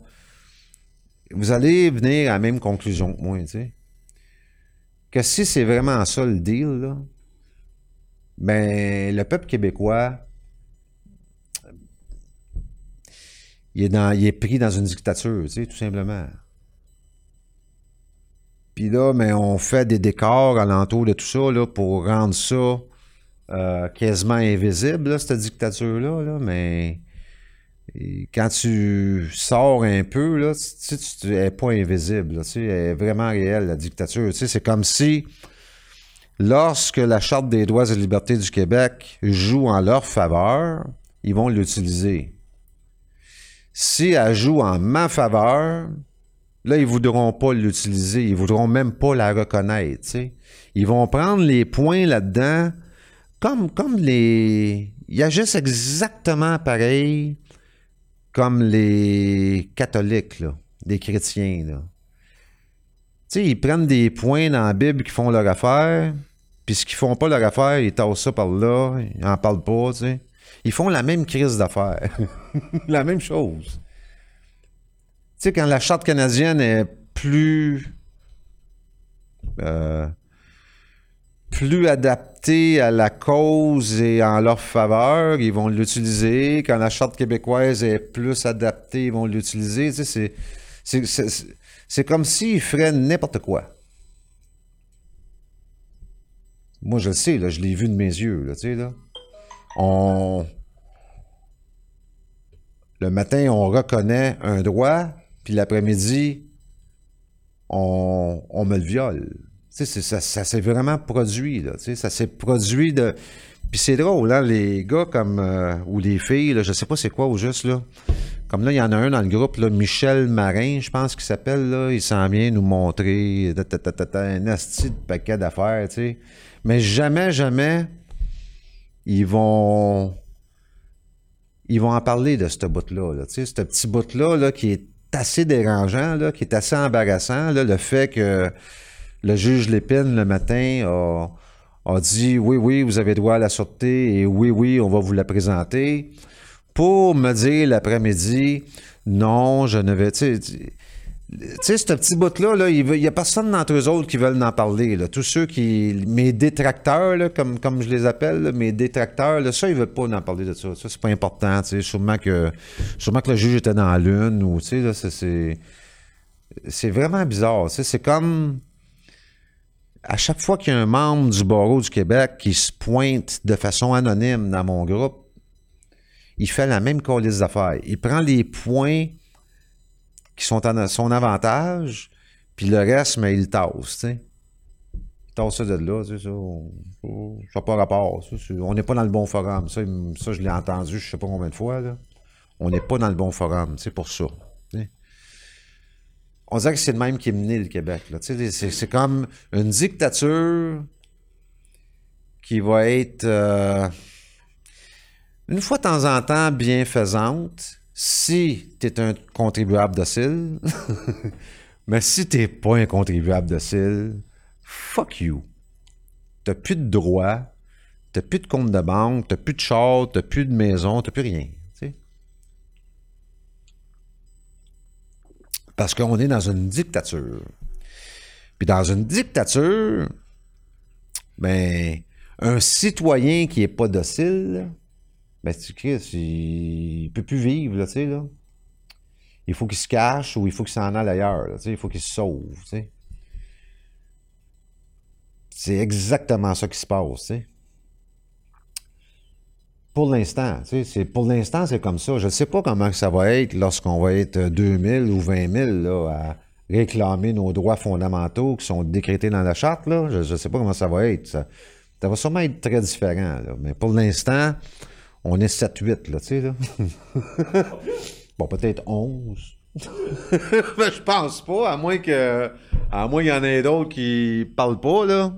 vous allez venir à la même conclusion que moi, tu sais. Que si c'est vraiment ça le deal, ben, le peuple québécois, il est, est pris dans une dictature, tu sais, tout simplement. Puis là, mais on fait des décors alentour de tout ça là, pour rendre ça euh, quasiment invisible, cette dictature-là. Là, mais quand tu sors un peu, tu tu, elle n'est pas invisible. Tu elle est vraiment réelle, la dictature. Tu sais, c'est comme si, lorsque la Charte des droits et libertés du Québec joue en leur faveur, ils vont l'utiliser. Si elle joue en ma faveur, là, ils voudront pas l'utiliser, ils voudront même pas la reconnaître. Ils vont prendre les points là-dedans comme, comme les... Ils agissent exactement pareil comme les catholiques, là, les chrétiens, là. Ils prennent des points dans la Bible qui font leur affaire, puis ce qu'ils font pas leur affaire, ils tassent ça par là, ils en parlent pas, tu sais. Ils font la même crise d'affaires. la même chose. Tu sais, quand la charte canadienne est plus. euh, plus adaptée à la cause et en leur faveur, ils vont l'utiliser. Quand la charte québécoise est plus adaptée, ils vont l'utiliser. Tu sais, c'est- comme s'ils feraient n'importe quoi. Moi, je le sais, là, je l'ai vu de mes yeux, là, tu sais, là. On... Le matin, on reconnaît un droit, puis l'après-midi, on, me le viole. Tu sais, ça, s'est vraiment produit, là, tu sais, ça s'est produit de... Puis c'est drôle, hein, les gars comme... euh, ou les filles, là, je sais pas c'est quoi au juste, là. Comme là, il y en a un dans le groupe, Michel Marin, je pense qu'il s'appelle, là. Il s'en vient nous montrer un asti de paquet d'affaires, tu sais. Mais jamais, jamais, ils vont... Ils vont en parler de ce bout-là, ce petit bout-là, là, qui est assez dérangeant, qui est assez embarrassant, le fait que le juge Lépine, le matin, a, a dit « Oui, oui, vous avez droit à la sûreté et oui, oui, on va vous la présenter » pour me dire l'après-midi, non, je ne vais. Tu sais, ce petit bout-là, là, il n'y a personne d'entre eux autres qui veulent en parler. Tous ceux qui. Mes détracteurs, comme, comme je les appelle, mes détracteurs, ça, ils ne veulent pas en parler de ça. Ça, c'est pas important. tu sais. Sûrement que, sûrement que le juge était dans la lune ou. Tu sais, c'est- c'est. Vraiment bizarre. tu sais. C'est comme. À chaque fois qu'il y a un membre du barreau du Québec qui se pointe de façon anonyme dans mon groupe, il fait la même liste d'affaires. Il prend les points qui sont à son avantage, puis le reste, mais il tasse. Il tasse ça de là, tu sais, ça. Ça pas rapport. on n'est pas dans le bon forum. Ça, ça je l'ai entendu je sais pas combien de fois, là. On n'est pas dans le bon forum, c'est pour ça. On dirait que c'est le même qui est mené le Québec, c'est comme une dictature qui va être... euh, une fois de temps en temps bienfaisante, si tu un contribuable docile, mais si t'es pas un contribuable docile, fuck you. T'as plus de droits, t'as plus de compte de banque, t'as plus de char, t'as plus de maison, t'as plus rien. tu. Parce qu'on est dans une dictature. Puis dans une dictature, ben, un citoyen qui est pas docile, ben, tu Chris, il, il peut plus vivre, là, tu sais, là. Il faut qu'il se cache ou il faut qu'il s'en aille ailleurs, tu sais, il faut qu'il se sauve, tu sais. C'est exactement ça qui se passe, tu sais. Pour l'instant, tu sais, pour l'instant, c'est comme ça. Je ne sais pas comment ça va être lorsqu'on va être 2000 ou 20 000, là, à réclamer nos droits fondamentaux qui sont décrétés dans la charte, là. Je ne sais pas comment ça va être. Ça, ça va sûrement être très différent, là. Mais pour l'instant, on est 7-8, là, tu sais, là. bon, peut-être 11. Mais je pense pas, à moins que. À moins qu'il y en ait d'autres qui parlent pas, là.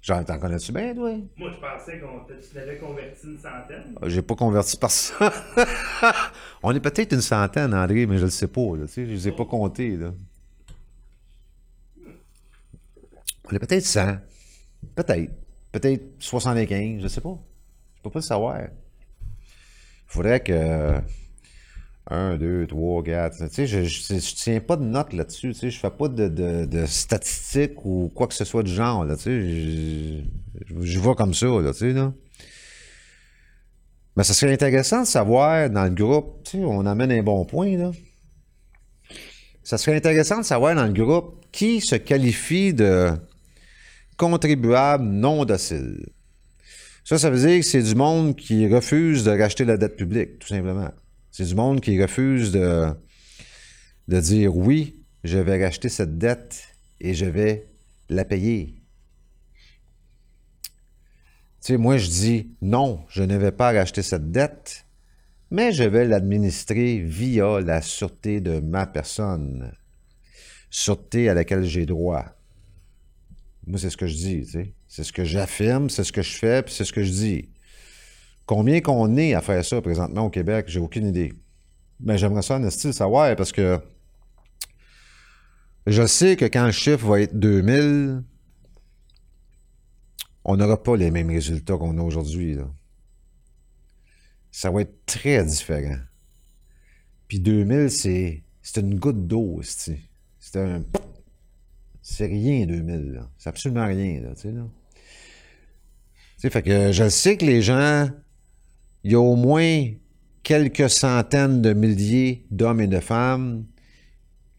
Genre, t'en connais-tu bien, toi? Moi, je pensais qu'on tu l'avais converti une centaine. J'ai pas converti personne. on est peut-être une centaine, André, mais je le sais pas, là, tu sais, je les ai pas comptés, là. On est peut-être 100. Peut-être. Peut-être 75, je sais pas. Peux pas le savoir. Il faudrait que. 1, 2, 3, 4. Tu sais, je, je, tiens pas de notes là-dessus. Tu sais, je fais pas de, de, de statistiques ou quoi que ce soit du genre. Là, tu je, vois comme ça. Là, tu. Mais ça serait intéressant de savoir dans le groupe, on amène un bon point, là. Ça serait intéressant de savoir dans le groupe qui se qualifie de contribuable non docile. Ça, ça veut dire que c'est du monde qui refuse de racheter la dette publique, tout simplement. C'est du monde qui refuse de, dire oui, je vais racheter cette dette et je vais la payer. Tu sais, moi, je dis non, je ne vais pas racheter cette dette, mais je vais l'administrer via la sûreté de ma personne. sûreté à laquelle j'ai droit. Moi, c'est ce que je dis, tu sais. C'est ce que j'affirme, c'est ce que je fais, puis c'est ce que je dis. Combien qu'on est à faire ça présentement au Québec, j'ai aucune idée. Mais j'aimerais ça, en style, savoir, parce que je sais que quand le chiffre va être 2000, on n'aura pas les mêmes résultats qu'on a aujourd'hui. Ça va être très différent. Puis 2000, c'est une goutte d'eau, c'est un c'est rien 2000 là. C'est absolument rien là, tu sais là. Fait que je sais que les gens il y a au moins quelques centaines de milliers d'hommes et de femmes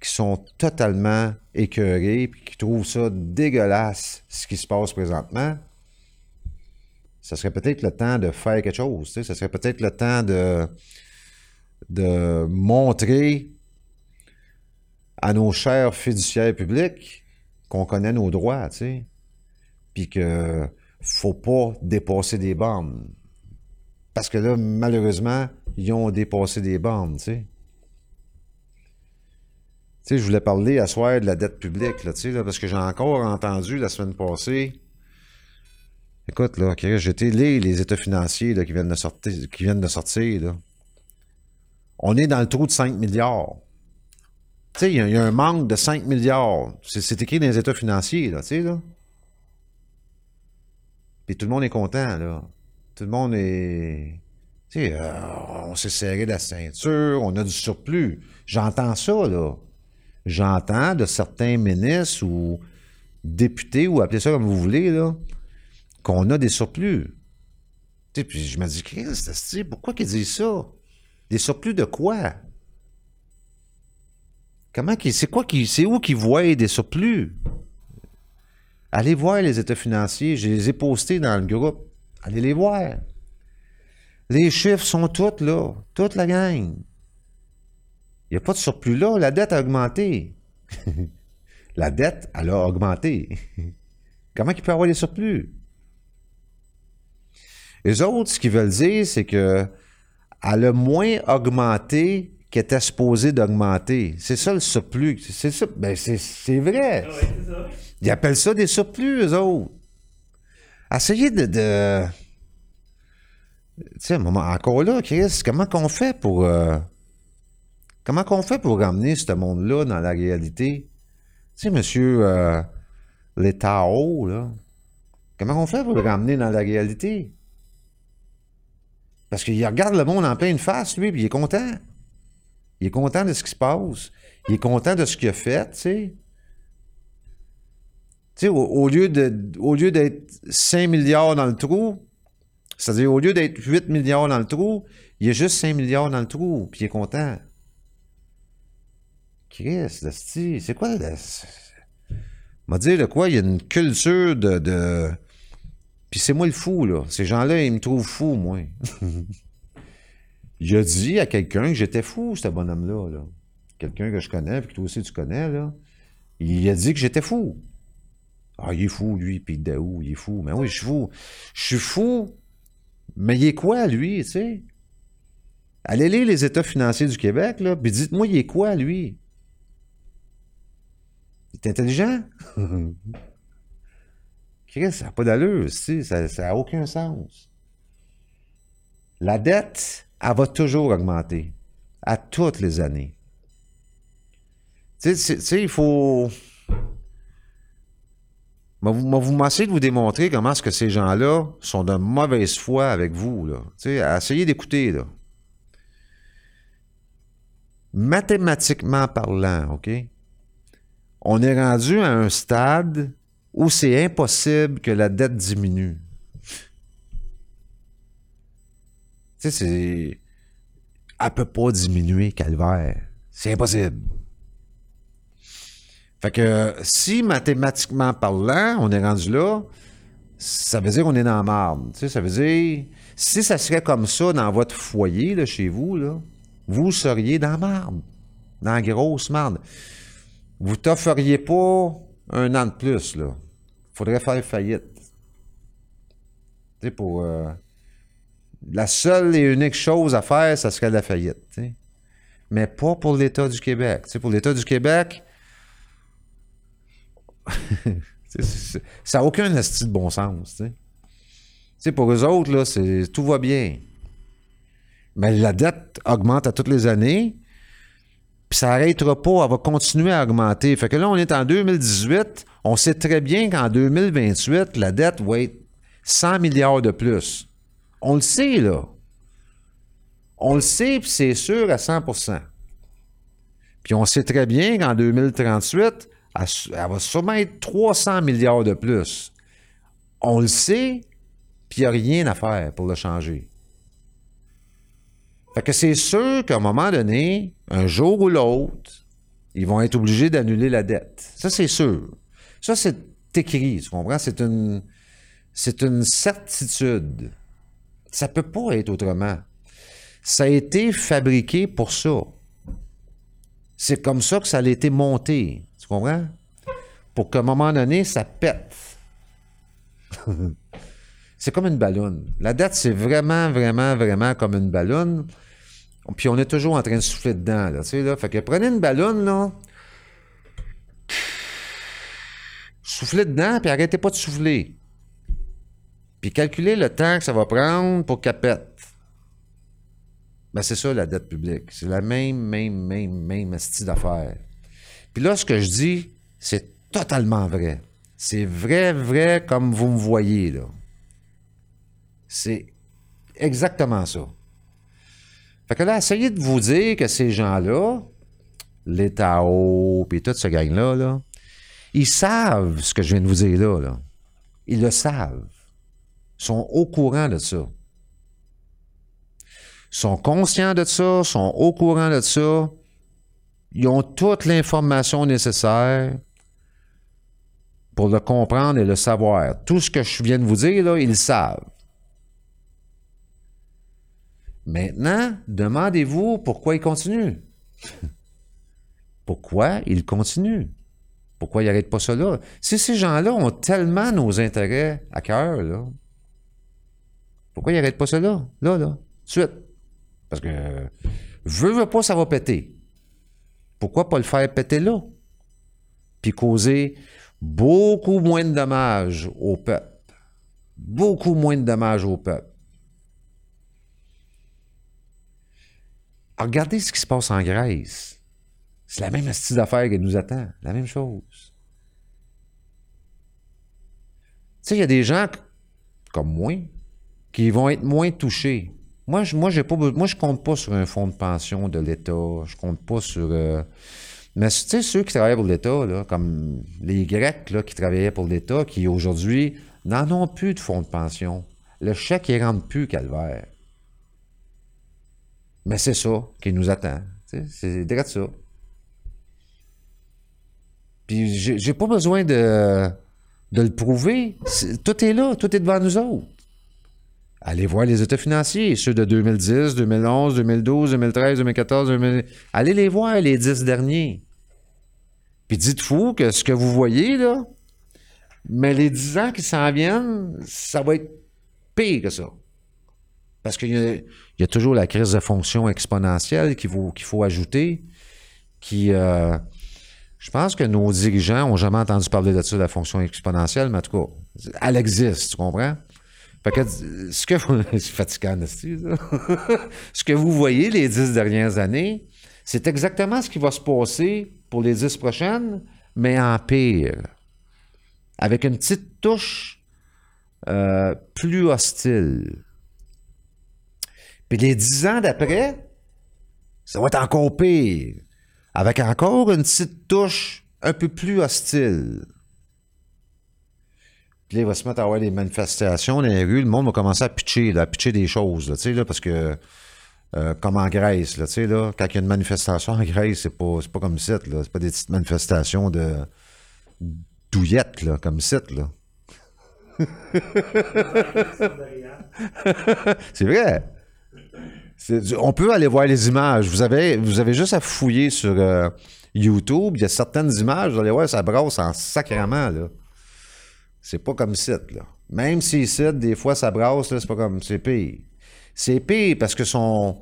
qui sont totalement écœurés puis qui trouvent ça dégueulasse ce qui se passe présentement ça serait peut-être le temps de faire quelque chose. tu sais. Ça serait peut-être le temps de, de montrer à nos chers fiduciaires publics qu'on connaît nos droits, tu sais. Puis que faut pas dépasser des bornes. Parce que là, malheureusement, ils ont dépassé des bornes, tu sais. Tu sais, je voulais parler à soir de la dette publique, là, tu sais, parce que j'ai encore entendu la semaine passée Écoute, là, été lire les états financiers qui, viennent de sortir, de sortir. On est dans le trou de 5 milliards. Il y, a- un manque de 5 milliards. C'est, écrit dans les états financiers, là, tu sais, là. Puis tout le monde est content, là. Tout le monde est... Tu sais, euh, on s'est serré la ceinture, on a du surplus. J'entends ça, là. J'entends de certains ministres ou députés, ou appelez ça comme vous voulez, là, qu'on a des surplus. Tu puis je me dis, Christ, pourquoi qu'ils disent ça? Des surplus de quoi? Comment c'est quoi qui, c'est où qu'ils voient des surplus? Allez voir les états financiers, je les ai postés dans le groupe. Allez les voir. Les chiffres sont tous là, toute la gang. Il n'y a pas de surplus là, la dette a augmenté. la dette, elle a augmenté. Comment il peut avoir des surplus? Les autres, ce qu'ils veulent dire, c'est que elle a moins augmenté qu'elle était supposée d'augmenter. C'est ça le surplus. C'est ça. Ben, c'est, c'est vrai. Ah ça. Ils appellent ça des surplus, eux autres. Essayez de. de... Tu sais, encore là, Chris, comment qu'on fait pour. euh, Comment qu'on fait pour ramener ce monde-là dans la réalité? Tu sais, monsieur euh, Letao, là. Comment on fait pour le ramener dans la réalité? Parce qu'il regarde le monde en pleine face, lui, puis il est content. Il est content de ce qui se passe. Il est content de ce qu'il a fait, tu sais. Tu sais, au, au lieu d'être 5 milliards dans le trou, c'est-à-dire au lieu d'être 8 milliards dans le trou, il a juste 5 milliards dans le trou, puis il est content. Chris, c'est quoi le... m'a dit de quoi, il y a une culture de... de... Puis c'est moi le fou, là. Ces gens-là, ils me trouvent fou, moi. il a dit à quelqu'un que j'étais fou, ce bonhomme-là, là. Quelqu'un que je connais, puis que toi aussi tu connais. Il a dit que j'étais fou. Ah, il est fou, lui, puis Daou, il est fou. Mais oui, je suis fou. Je suis fou, mais il est quoi, lui, tu sais? Allez lire les états financiers du Québec, là, puis dites-moi, il est quoi, lui? Il est intelligent? Chris, ça n'a pas d'allure, ça n'a aucun sens. La dette, elle va toujours augmenter, à toutes les années. Tu sais, il faut... Moi, vous, moi, de vous démontrer comment est-ce que ces gens-là sont de mauvaise foi avec vous, là. Tu sais, essayez d'écouter, là. Mathématiquement parlant, OK? On est rendu à un stade où c'est impossible que la dette diminue. Tu sais, c'est... Elle peut pas diminuer, calvaire. C'est impossible. Fait que si mathématiquement parlant, on est rendu là, ça veut dire qu'on est dans la marde. Tu sais, ça veut dire, si ça serait comme ça dans votre foyer, là, chez vous, là, vous seriez dans la marde. Dans la grosse marde. Vous t'offeriez pas un an de plus, là. Faudrait faire faillite. Tu sais, pour... euh, la seule et unique chose à faire, ça serait la faillite. Mais pas pour l'État du Québec. Pour l'État du Québec, ça n'a aucun esti de bon sens. Pour eux autres, tout va bien. Mais la dette augmente à toutes les années, puis ça n'arrêtera pas, elle va continuer à augmenter. Fait que là, on est en 2018, on sait très bien qu'en 2028, la dette va être 100 milliards de plus. On le sait, là. On le sait, puis c'est sûr à 100% Puis on sait très bien qu'en 2038, elle, va sûrement être 300 milliards de plus. On le sait, puis il n'y a rien à faire pour le changer. Fait que c'est sûr qu'à un moment donné, un jour ou l'autre, ils vont être obligés d'annuler la dette. Ça, c'est sûr. Ça, c'est écrit, tu comprends? C'est une, c'est une certitude. Ça peut pas être autrement. Ça a été fabriqué pour ça. C'est comme ça que ça a été monté. Tu comprends? Pour qu'à un moment donné, ça pète. c'est comme une ballonne. La dette, c'est vraiment, vraiment, vraiment comme une ballonne. Puis on est toujours en train de souffler dedans, tu sais, là. Fait que prenez une ballonne, là. Soufflez dedans, puis arrêtez pas de souffler. Puis calculez le temps que ça va prendre pour qu'elle pète. Ben, c'est ça, la dette publique. C'est la même, même, même, même style d'affaires. Puis là, ce que je dis, c'est totalement vrai. C'est vrai, vrai comme vous me voyez, là. C'est exactement ça. Fait que là, essayez de vous dire que ces gens-là, les Tao, puis toute ce gang-là, là, ils savent ce que je viens de vous dire là. Ils le savent. Sont au courant de ça. Sont conscients de ça, sont au courant de ça. Ils ont toute l'information nécessaire pour le comprendre et le savoir. Tout ce que je viens de vous dire, là, ils le savent. Maintenant, demandez-vous pourquoi ils continuent. pourquoi ils continuent? Pourquoi ils n'arrêtent pas là? Si ces gens-là ont tellement nos intérêts à cœur, là, pourquoi ils n'arrêtent pas ça là? Là, là, suite. Parce que veux, veux pas, ça va péter. Pourquoi pas le faire péter là? Puis causer beaucoup moins de dommages au peuple. Beaucoup moins de dommages au peuple. Alors, regardez ce qui se passe en Grèce. C'est la même astuce d'affaires qui nous attend. La même chose. Tu sais, il y a des gens comme moi qui vont être moins touchés. Moi, je, moi, j'ai pas, moi, je compte pas sur un fonds de pension de l'État. Je compte pas sur. euh, mais tu sais, ceux qui travaillent pour l'État, là, comme les Grecs là, qui travaillaient pour l'État, qui aujourd'hui n'en ont plus de fonds de pension. Le chèque, il rentre plus, calvaire. Mais c'est ça qui nous attend. C'est direct ça. Puis j'ai pas besoin de, de le prouver. Tout est là, tout est devant nous autres. Allez voir les états financiers, ceux de 2010, 2011, 2012, 2013, 2014, 2000... Allez les voir, les dix derniers. Puis dites-vous que ce que vous voyez, là, mais les dix ans qui s'en viennent, ça va être pire que ça. Parce qu'il y, a- toujours la crise de fonction exponentielle qu'il faut, ajouter, qui... euh, je pense que nos dirigeants ont jamais entendu parler de ça, la fonction exponentielle, mais en tout cas, elle existe, tu comprends? Que euh, ce que vous... C'est fatigant, ce que vous voyez les dix dernières années, c'est exactement ce qui va se passer pour les dix prochaines, mais en pire. Avec une petite touche euh, plus hostile. Puis les dix ans d'après, ça va être encore pire. Avec encore une petite touche un peu plus hostile. Puis là, il va se mettre à avoir des manifestations dans les rues. Le monde va commencer à pitcher, à pitcher des choses, là, là, parce que, euh, comme en Grèce, là, là, quand il y a une manifestation en Grèce, c'est pas, pas comme site. C'est pas des petites manifestations de douillettes, là, comme site, là. C'est vrai. On peut aller voir les images. Vous avez, vous avez juste à fouiller sur euh, YouTube. Il y a certaines images, vous allez voir, ça brasse en sacrament, là. C'est pas comme site, là. Même si site, des fois, ça brasse, là, c'est pas comme. C'est pire. C'est pire parce que son.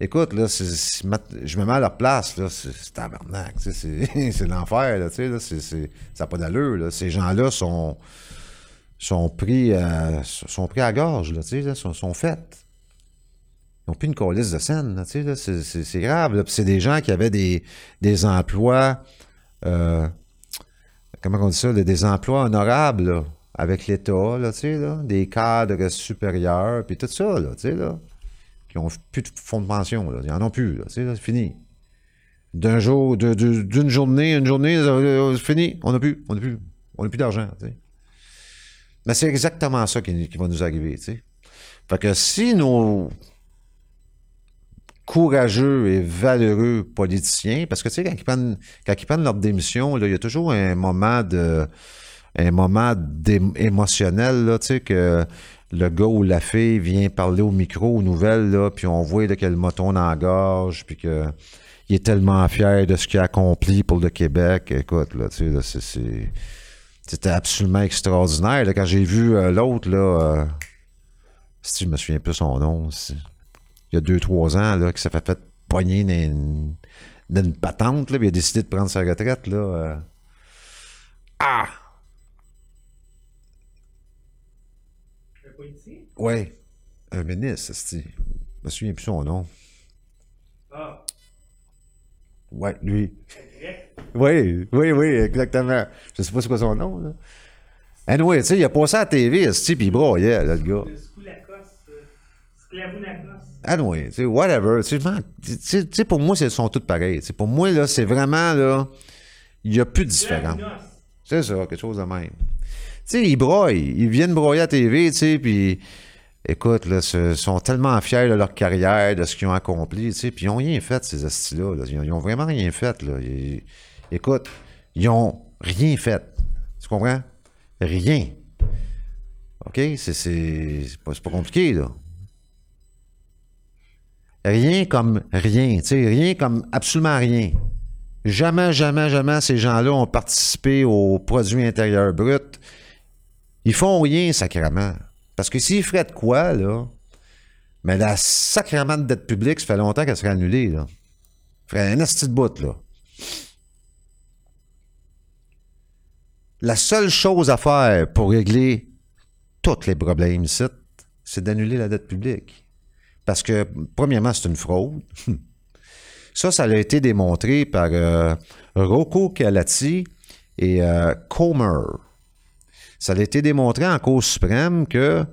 Écoute, là, je me mets à leur place, là, c'est tabarnak, c'est l'enfer, là, tu sais, là, c'est- ça n'a pas d'allure, là. Ces gens-là sont, sont, pris, à- sont pris à gorge, là, tu sais, sont, sont faits. Ils n'ont plus une colisse de scène, tu sais, c'est- grave, c'est des gens qui avaient des, des emplois, euh, comment on dit ça, des emplois honorables, avec l'État, là, là, des cadres supérieurs, puis tout ça, là, là qui ont plus de fonds de pension. Ils en ont plus. là. C'est fini. D'un jour, d'une journée, une journée, euh, c'est fini. On n'a plus. On n'a plus. On n'a plus d'argent. Mais c'est exactement ça qui, va nous arriver. Fait que si nos courageux et valeureux politiciens, parce que tu sais, quand ils prennent, leur démission, il y a toujours un moment de moment émotionnel, là, tu sais, que le gars ou la fille vient parler au micro, aux nouvelles, puis on voit a le moton dans la gorge, puis que il est tellement fier de ce qu'il a accompli pour le Québec. Écoute, là, tu sais, c'est- c'était absolument extraordinaire. là. quand j'ai vu euh, l'autre, là, euh, si je me souviens plus son nom, c'est- il y a deux, trois ans, là, qui s'est fait, fait pogner dans une, patente, là, puis il a décidé de prendre sa retraite, là. euh. Ah! Ouais. Un ministre, c'est. Je me souviens plus son nom. Ah, Ouais, lui. Oui, oui, oui, exactement. Je sais pas c'est quoi son nom, là. Anyway, tu sais, il a passé à la TV, type, il broyait, là, le gars. Sklavonakos. Anyway, tu sais, whatever. Tu sais, pour moi, ils sont tous pareils. Pour moi, là, c'est vraiment, là, il n'y a plus de différence. C'est ça, quelque chose de même. Tu sais, ils broient. Ils viennent broyer à TV, tu sais, puis écoute, là, ils sont tellement fiers de leur carrière, de ce qu'ils ont accompli, tu sais, puis ils n'ont rien fait, ces astis-là. là. Ils, ont, ils ont vraiment rien fait, là. Écoute, ils ont rien fait. Tu comprends? Rien. OK? C'est pas, c'est pas compliqué, là. Rien comme rien, tu sais, rien comme absolument rien. Jamais, jamais, jamais ces gens-là ont participé au produit intérieur brut. Ils font rien, sacrément. Parce que s'ils feraient de quoi, là, mais la sacrément de dette publique, ça fait longtemps qu'elle serait annulée, là. Ça ferait un asti de bout, là. La seule chose à faire pour régler tous les problèmes ici, c'est d'annuler la dette publique. Parce que, premièrement, c'est une fraude. Ça, ça a été démontré par euh, Rocco Calati et euh, Comer. Ça a été démontré en Cour suprême que,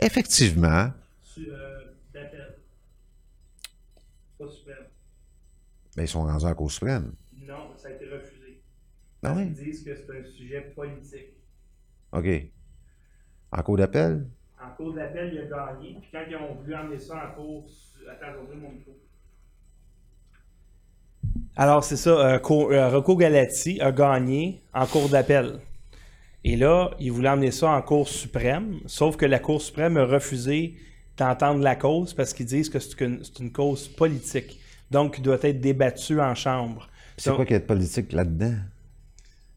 effectivement, euh, suprême. ben, ils sont rendus en Cour suprême. Non, ça a été refusé. Ah Ils disent que c'est un sujet politique. OK. En cours d'appel? En cours d'appel, il a gagné. Puis quand ils ont voulu emmener ça en cours. Attends, ouvrir mon micro. Alors, c'est ça. euh, Co- euh, Rocco Galati a gagné en cours d'appel. Et là, il voulait emmener ça en Cour suprême, sauf que la Cour suprême a refusé d'entendre la cause parce qu'ils disent que c'est une, c'est une cause politique. Donc, qui doit être débattue en chambre. C'est Donc, quoi qu'il y a de politique là-dedans?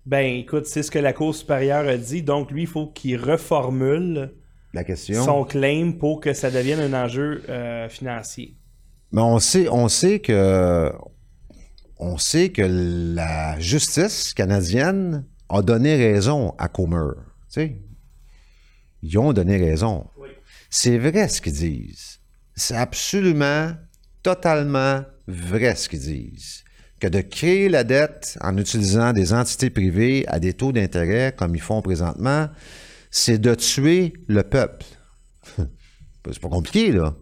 Ben, écoute, c'est ce que la Cour supérieure a dit. Donc, lui, il faut qu'il reformule La question? son claim pour que ça devienne un enjeu euh, financier. Mais on sait, on sait que on sait que la justice canadienne a donné raison à Comer. Ils ont donné raison. Oui. C'est vrai ce qu'ils disent. C'est absolument, totalement vrai ce qu'ils disent. Que de créer la dette en utilisant des entités privées à des taux d'intérêt comme ils font présentement, c'est de tuer le peuple. C'est pas compliqué, là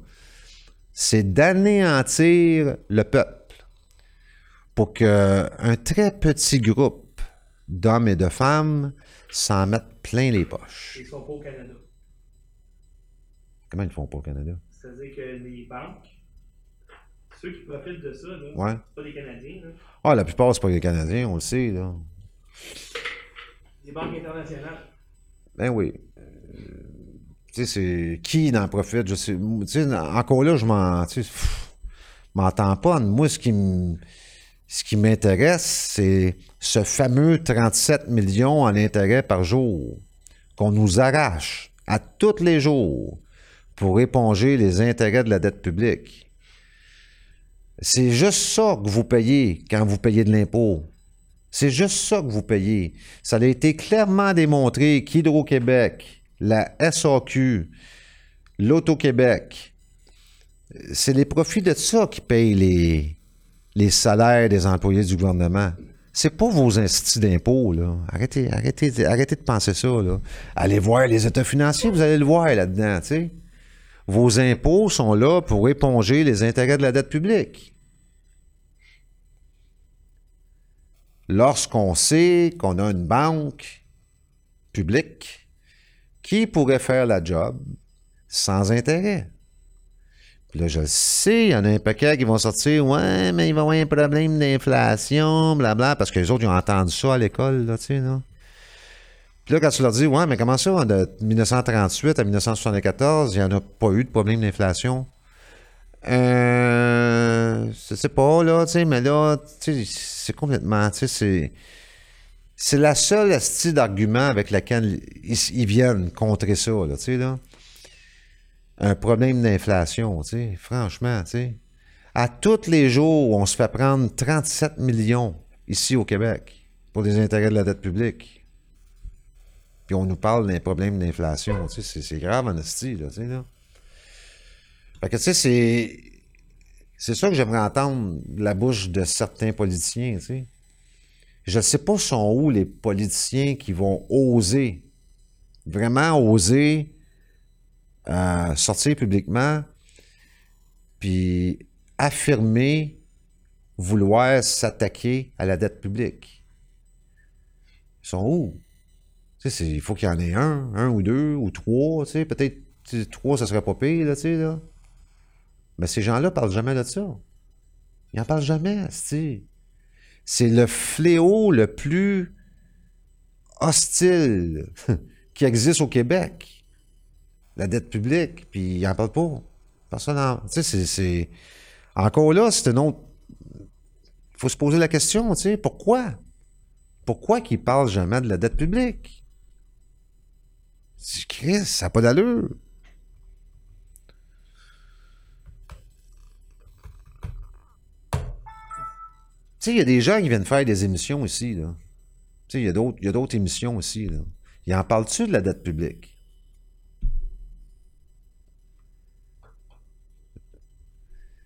c'est d'anéantir le peuple pour qu'un très petit groupe d'hommes et de femmes s'en mettent plein les poches. Ils sont pas au Canada. Comment ils font pas au Canada? C'est-à-dire que les banques, ceux qui profitent de ça, là, Ouais. c'est pas des Canadiens, là. Ah, la plupart, c'est pas les Canadiens, on le sait, là. des banques internationales. Ben oui. Euh, tu sais, c'est qui n'en profite? Je sais. Tu sais, encore là, je m'en. Tu pas. Moi, ce qui. Ce qui m'intéresse, c'est ce fameux 37 millions en intérêt par jour qu'on nous arrache à tous les jours pour éponger les intérêts de la dette publique. C'est juste ça que vous payez quand vous payez de l'impôt. C'est juste ça que vous payez. Ça a été clairement démontré qu'Hydro-Québec, la SAQ, l'Auto-Québec, c'est les profits de ça qui payent les, salaires des employés du gouvernement. C'est pas vos instituts d'impôts, là. Arrêtez, arrêtez, arrêtez de penser ça. Allez voir les états financiers, vous allez le voir là-dedans. Vos impôts sont là pour éponger les intérêts de la dette publique. Lorsqu'on sait qu'on a une banque publique qui pourrait faire la job sans intérêt. Puis là, je le sais, il y en a un paquet qui vont sortir Ouais, mais il va y avoir un problème d'inflation, blabla, parce que les autres, ils ont entendu ça à l'école, là, tu sais, là. Puis là, quand tu leur dis Ouais, mais comment ça, de 1938 à 1974, il n'y en a pas eu de problème d'inflation? Euh. Je sais pas, là, tu sais, mais là, tu sais, c'est complètement, tu sais, c'est. C'est la seule astuce d'argument avec laquelle ils, viennent contrer ça, là, tu sais, là un problème d'inflation, tu sais, franchement, tu sais. À tous les jours, on se fait prendre 37 millions ici au Québec pour les intérêts de la dette publique. Puis on nous parle d'un problème d'inflation, tu sais, c'est grave en esti, là, tu sais, là. Fait que, tu sais, c'est... C'est ça que j'aimerais entendre de la bouche de certains politiciens, tu sais. Je ne sais pas sont où les politiciens qui vont oser, vraiment oser euh, sortir publiquement puis affirmer vouloir s'attaquer à la dette publique. Ils sont où? Il faut qu'il y en ait un, un ou deux, ou trois, peut-être trois, ça serait pas pire, là, tu sais, là. Mais ces gens-là parlent jamais de ça. Ils en parlent jamais, C'est le fléau le plus hostile qui existe au Québec la dette publique, puis il n'en parle pas. Personne Tu sais, c'est. Encore là, c'est un autre. Il faut se poser la question, tu sais, pourquoi? Pourquoi qu'il parle jamais de la dette publique? Chris, ça n'a pas d'allure. Sais, il y a des gens qui viennent faire des émissions ici. Tu sais, il y a d'autres émissions aussi, là. Ils en parlent-tu de la dette publique?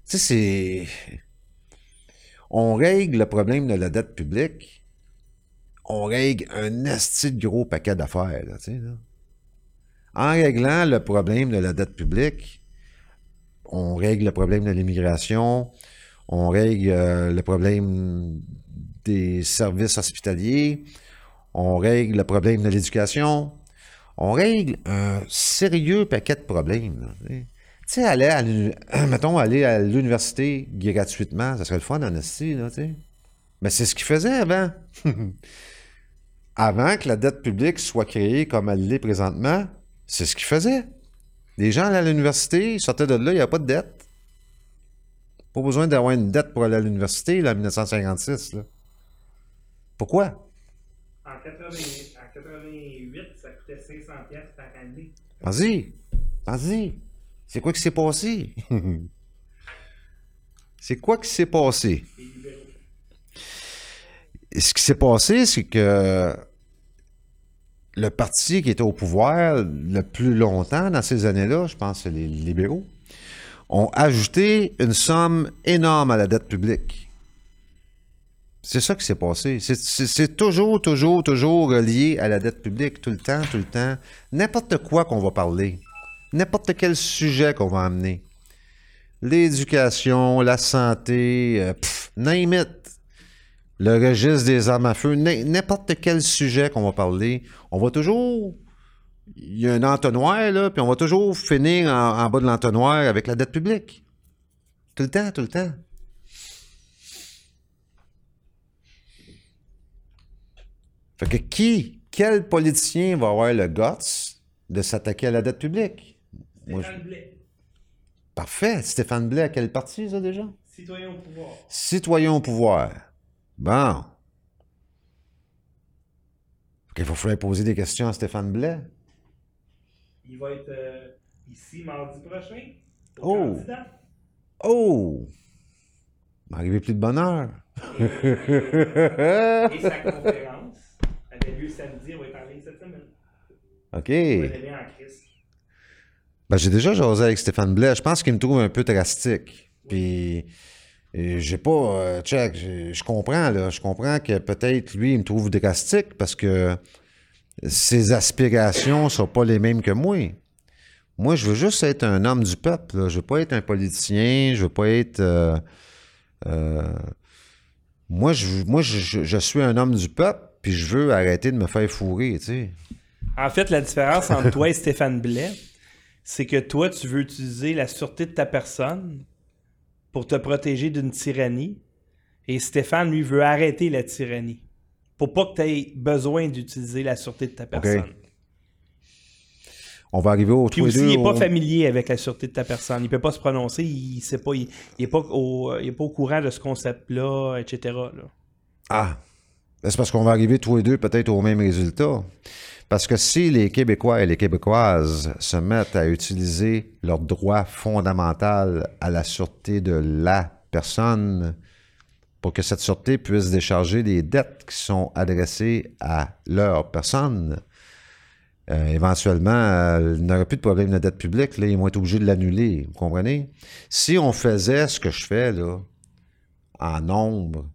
Tu sais, c'est. On règle le problème de la dette publique, on règle un asti de gros paquet d'affaires. En réglant le problème de la dette publique, on règle le problème de l'immigration, on règle euh, le problème des services hospitaliers, on règle le problème de l'éducation, on règle un sérieux paquet de problèmes. Tu sais, aller à mettons, aller à l'université gratuitement, ça serait le fun en. Mais c'est ce qu'ils faisaient avant. avant que la dette publique soit créée comme elle l'est présentement, c'est ce qu'ils faisaient. Les gens allaient à l'université, ils sortaient de là, il n'y a pas de dette. Pas besoin d'avoir une dette pour aller à l'université, là, en 1956, là. Pourquoi? En, 88, ça coûtait 500 pièces par année. Vas-y, vas-y. C'est quoi qui s'est passé? c'est quoi qui s'est passé? ce qui s'est passé, c'est que le parti qui était au pouvoir le plus longtemps dans ces années-là, je pense que les libéraux, ont ajouté une somme énorme à la dette publique. C'est ça qui s'est passé. C'est toujours, toujours, toujours relié à la dette publique, tout le temps, tout le temps. N'importe quoi qu'on va parler n'importe quel sujet qu'on va amener. L'éducation, la santé, euh, it. Le registre des armes à feu, n'importe quel sujet qu'on va parler, on va toujours. Il y a un entonnoir, là, puis on va toujours finir en, bas de l'entonnoir avec la dette publique. Tout le temps, tout le temps. Fait que qui, quel politicien va avoir le guts de s'attaquer à la dette publique? Stéphane Blais. Parfait. Stéphane Blais, à quelle partie, ça, déjà? Citoyen au pouvoir. Citoyen au pouvoir. Bon. Il va falloir poser des questions à Stéphane Blais. Il va être euh, ici mardi prochain. Oh! Oh! M'arriver plus de bonheur. Et sa conférence avait lieu samedi, on va être en ligne cette semaine. OK. En. Ben, j'ai déjà jasé avec Stéphane Blais. Je pense qu'il me trouve un peu drastique. Puis, euh, j'ai pas. euh, check, je je comprends, là. Je comprends que peut-être lui, il me trouve drastique parce que ses aspirations sont pas les mêmes que moi. Moi, je veux juste être un homme du peuple. Je veux pas être un politicien. Je veux pas être. euh, euh, moi, je, suis un homme du peuple, puis je veux arrêter de me faire fourrer. En fait, la différence entre toi et Stéphane Blais, c'est que toi, tu veux utiliser la sûreté de ta personne pour te protéger d'une tyrannie. Et Stéphane, lui, veut arrêter la tyrannie. Pour pas que tu aies besoin d'utiliser la sûreté de ta personne. On va arriver au Puis aussi, deux il n'est pas familier avec la sûreté de ta personne. Il peut pas se prononcer, il sait pas, il, il est pas au, il est pas au courant de ce concept-là, etc. là. Ah, Ben, c'est parce qu'on va arriver tous les deux peut-être au même résultat. Parce que si les Québécois et les Québécoises se mettent à utiliser leur droit fondamental à la sûreté de la personne pour que cette sûreté puisse décharger les dettes qui sont adressées à leur personne, euh, éventuellement, euh, il n'y aurait plus de problème de dette publique. Là, ils vont être obligés de l'annuler. Vous comprenez? Si on faisait ce que je fais, là, en nombre,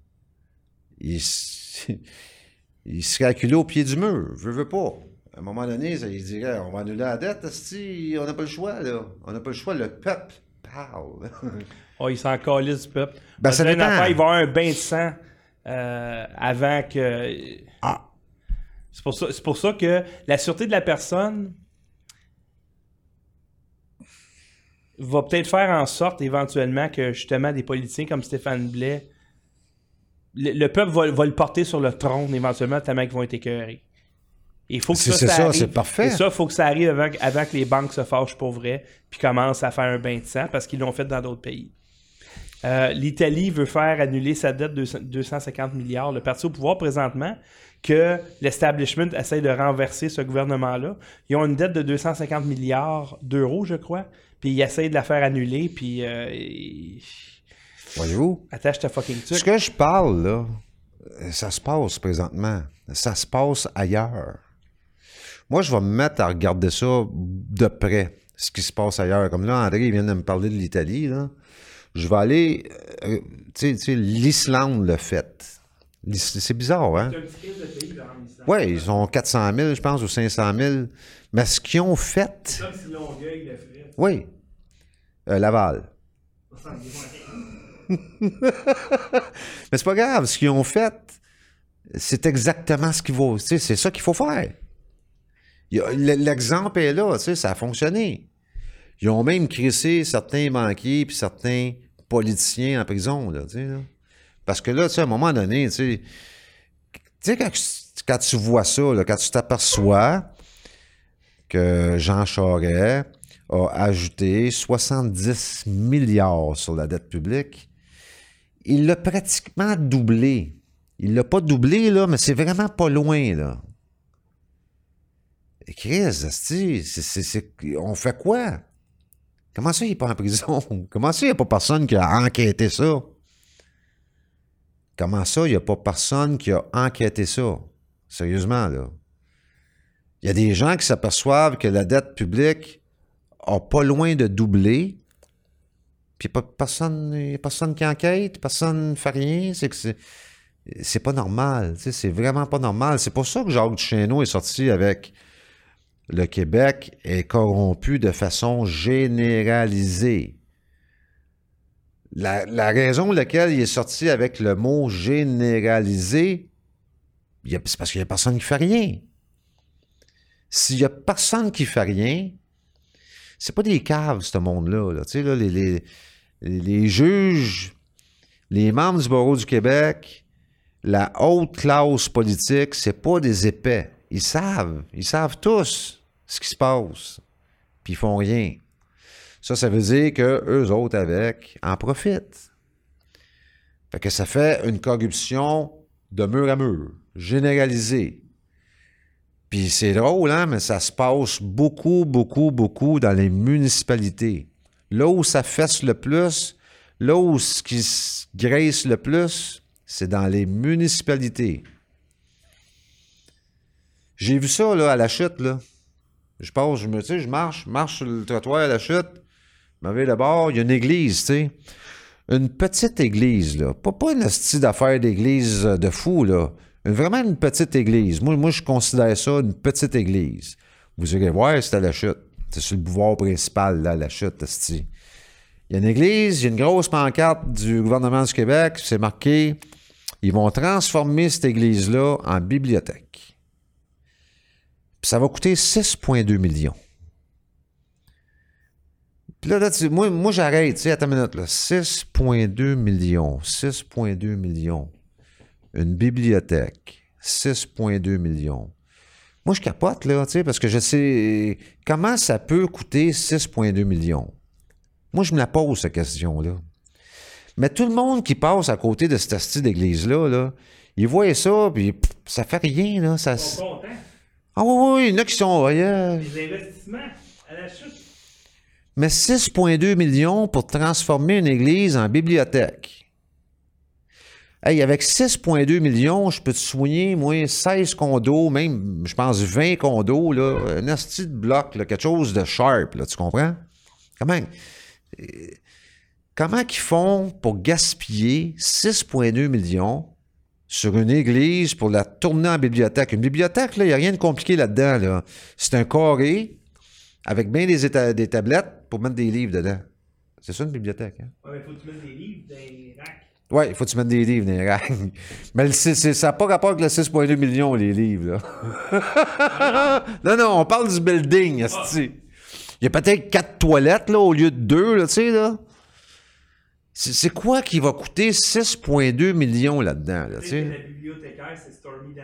il, il serait au pied du mur. Je veux pas. À un moment donné, ça, il dirait on va annuler la dette, on n'a pas le choix, là. On n'a pas le choix, le peuple parle. Oh, il s'en calisse du peuple. Ben, ça dépend. affaire, il va avoir un bain de sang euh, avant que. Ah. C'est pour, ça, c'est pour ça que la sûreté de la personne va peut-être faire en sorte éventuellement que justement des politiciens comme Stéphane Blais, le, le peuple va, va le porter sur le trône éventuellement tellement qu'ils vont être écœurés. Il faut que C'est- ça, c'est ça ça, arrive. c'est parfait. Et ça, il faut que ça arrive avant, que- avant que les banques se fâchent pour vrai puis commencent à faire un bain de sang parce qu'ils l'ont fait dans d'autres pays. Euh, L'Italie veut faire annuler sa dette de 250 milliards. Le parti au pouvoir présentement, que l'establishment essaie de renverser ce gouvernement-là. Ils ont une dette de 250 milliards d'euros, je crois, puis ils essayent de la faire annuler, puis euh, Voyez-vous? attache ta fucking Ce truc. que je parle, là, ça se passe présentement. Ça se passe ailleurs. Moi, je vais me mettre à regarder ça de près, ce qui se passe ailleurs. Comme là, André il vient de me parler de l'Italie, là. Je vais aller... euh, tu sais- l'Islande le fait. C'est bizarre, hein? Oui, ils ont 400 000, je pense, ou 500 000. Mais ce qu'ils ont fait... Comme si Longueuil le ferait. Oui. Euh, Laval. Mais c'est pas grave, ce qu'ils ont fait, c'est exactement ce qu'il faut. tu sais, C'est ça qu'il faut faire. L'exemple est là, tu sais, ça a fonctionné. Ils ont même crissé certains banquiers puis certains politiciens en prison, là. Parce que là, à un moment donné, tu sais, quand, quand tu vois ça, là, quand tu t'aperçois que Jean Charest a ajouté 70 milliards sur la dette publique, il l'a pratiquement doublé. Il l'a pas doublé, là, mais c'est vraiment pas loin, là. Chris, on fait quoi? Comment ça, il n'est pas en prison? Comment ça, il n'y a pas personne qui a enquêté ça? Comment ça, il n'y a pas personne qui a enquêté ça? Sérieusement, là. Il y a des gens qui s'aperçoivent que la dette publique a pas loin de doubler, puis pas personne, personne qui enquête, personne ne fait rien. C'est que c'est, pas normal. C'est vraiment pas normal. C'est pour ça que Jacques Duchesneau est sorti avec le Québec est corrompu de façon généralisée. La, raison pour laquelle il est sorti avec le mot généralisé, c'est parce qu'il n'y a personne qui fait rien. S'il n'y a personne qui fait rien, c'est pas des caves, ce monde-là. les juges, les membres du barreau du Québec, la haute classe politique, c'est pas des épais. Ils savent. Ils savent tous ce qui se passe. Puis ils font rien. Ça, ça veut dire que eux autres avec en profitent. Fait que ça fait une corruption de mur à mur, généralisée. Puis c'est drôle, hein, mais ça se passe beaucoup, beaucoup, beaucoup dans les municipalités. Là où ça fesse le plus, là où ce qui se graissent le plus, c'est dans les municipalités. J'ai vu ça là, à la chute. Là. Je passe, je me tu sais, je marche, marche sur le trottoir à la chute. Je vais là-bas, il y a une église, tu sais. Une petite église, là. Pas, pas une hostie d'affaires d'église de fou, là. Vraiment une petite église. Moi, moi, je considère ça une petite église. Vous irez voir, c'est à la chute. C'est sur le boulevard principal, là, à la chute, hostie. Il y a une église, il y a une grosse pancarte du gouvernement du Québec, c'est marqué ils vont transformer cette église-là en bibliothèque. Puis ça va coûter 6,2 millions. Puis là, là, moi, moi j'arrête, tu sais, attends une minute, là. 6,2 millions. 6,2 millions. Une bibliothèque. 6,2 millions. Moi, je capote, là, tu sais, parce que je sais comment ça peut coûter 6,2 millions. Moi, je me la pose, cette question-là. Mais tout le monde qui passe à côté de cette hostie d'église-là, là, ils voient ça, puis pff, ça fait rien, là. Ça... Ah oui, oui, il y en a qui sont... ailleurs. Les investissements à la chute. Mais 6,2 millions pour transformer une église en bibliothèque. Hey, avec 6,2 millions, je peux te soigner, moi, 16 condos, même, je pense, 20 condos, là, un asti de bloc, là, quelque chose de sharp, là, tu comprends? Comment, euh, comment qu'ils font pour gaspiller 6,2 millions sur une église pour la tourner en bibliothèque? Une bibliothèque, là, il n'y a rien de compliqué là-dedans, là. C'est un carré avec bien des, éta- des tablettes pour mettre des livres dedans. C'est ça une bibliothèque, hein? Ouais, mais faut que tu mettes des livres dans les racks. Ouais, il faut que tu mettes des livres dans les racks. Mais c'est- c'est- ça n'a pas rapport avec le 6,2 millions, les livres, là. non, non, on parle du building. Il y a peut-être quatre toilettes, là, au lieu de deux, là, tu sais, là. C'est quoi qui va coûter 6,2 millions là-dedans, là, tu sais? la bibliothécaire, c'est Stormy.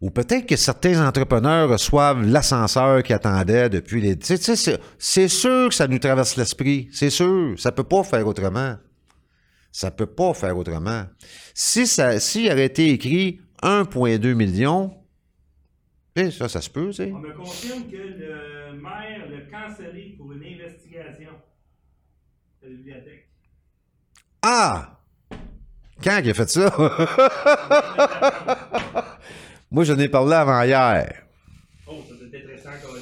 Ou peut-être que certains entrepreneurs reçoivent l'ascenseur qui attendait depuis les. Tu sais, c'est- sûr que ça nous traverse l'esprit. C'est sûr. Ça peut pas faire autrement. Ça peut pas faire autrement. Si ça, s'il aurait été écrit 1,2 million, sais, ça, ça se peut, tu sais. On me confirme que le maire l'a cancellé pour une investigation de la bibliothèque. Ah! Quand il a fait ça? Moi, j'en ai parlé avant hier. Oh, ça doit être récent encore.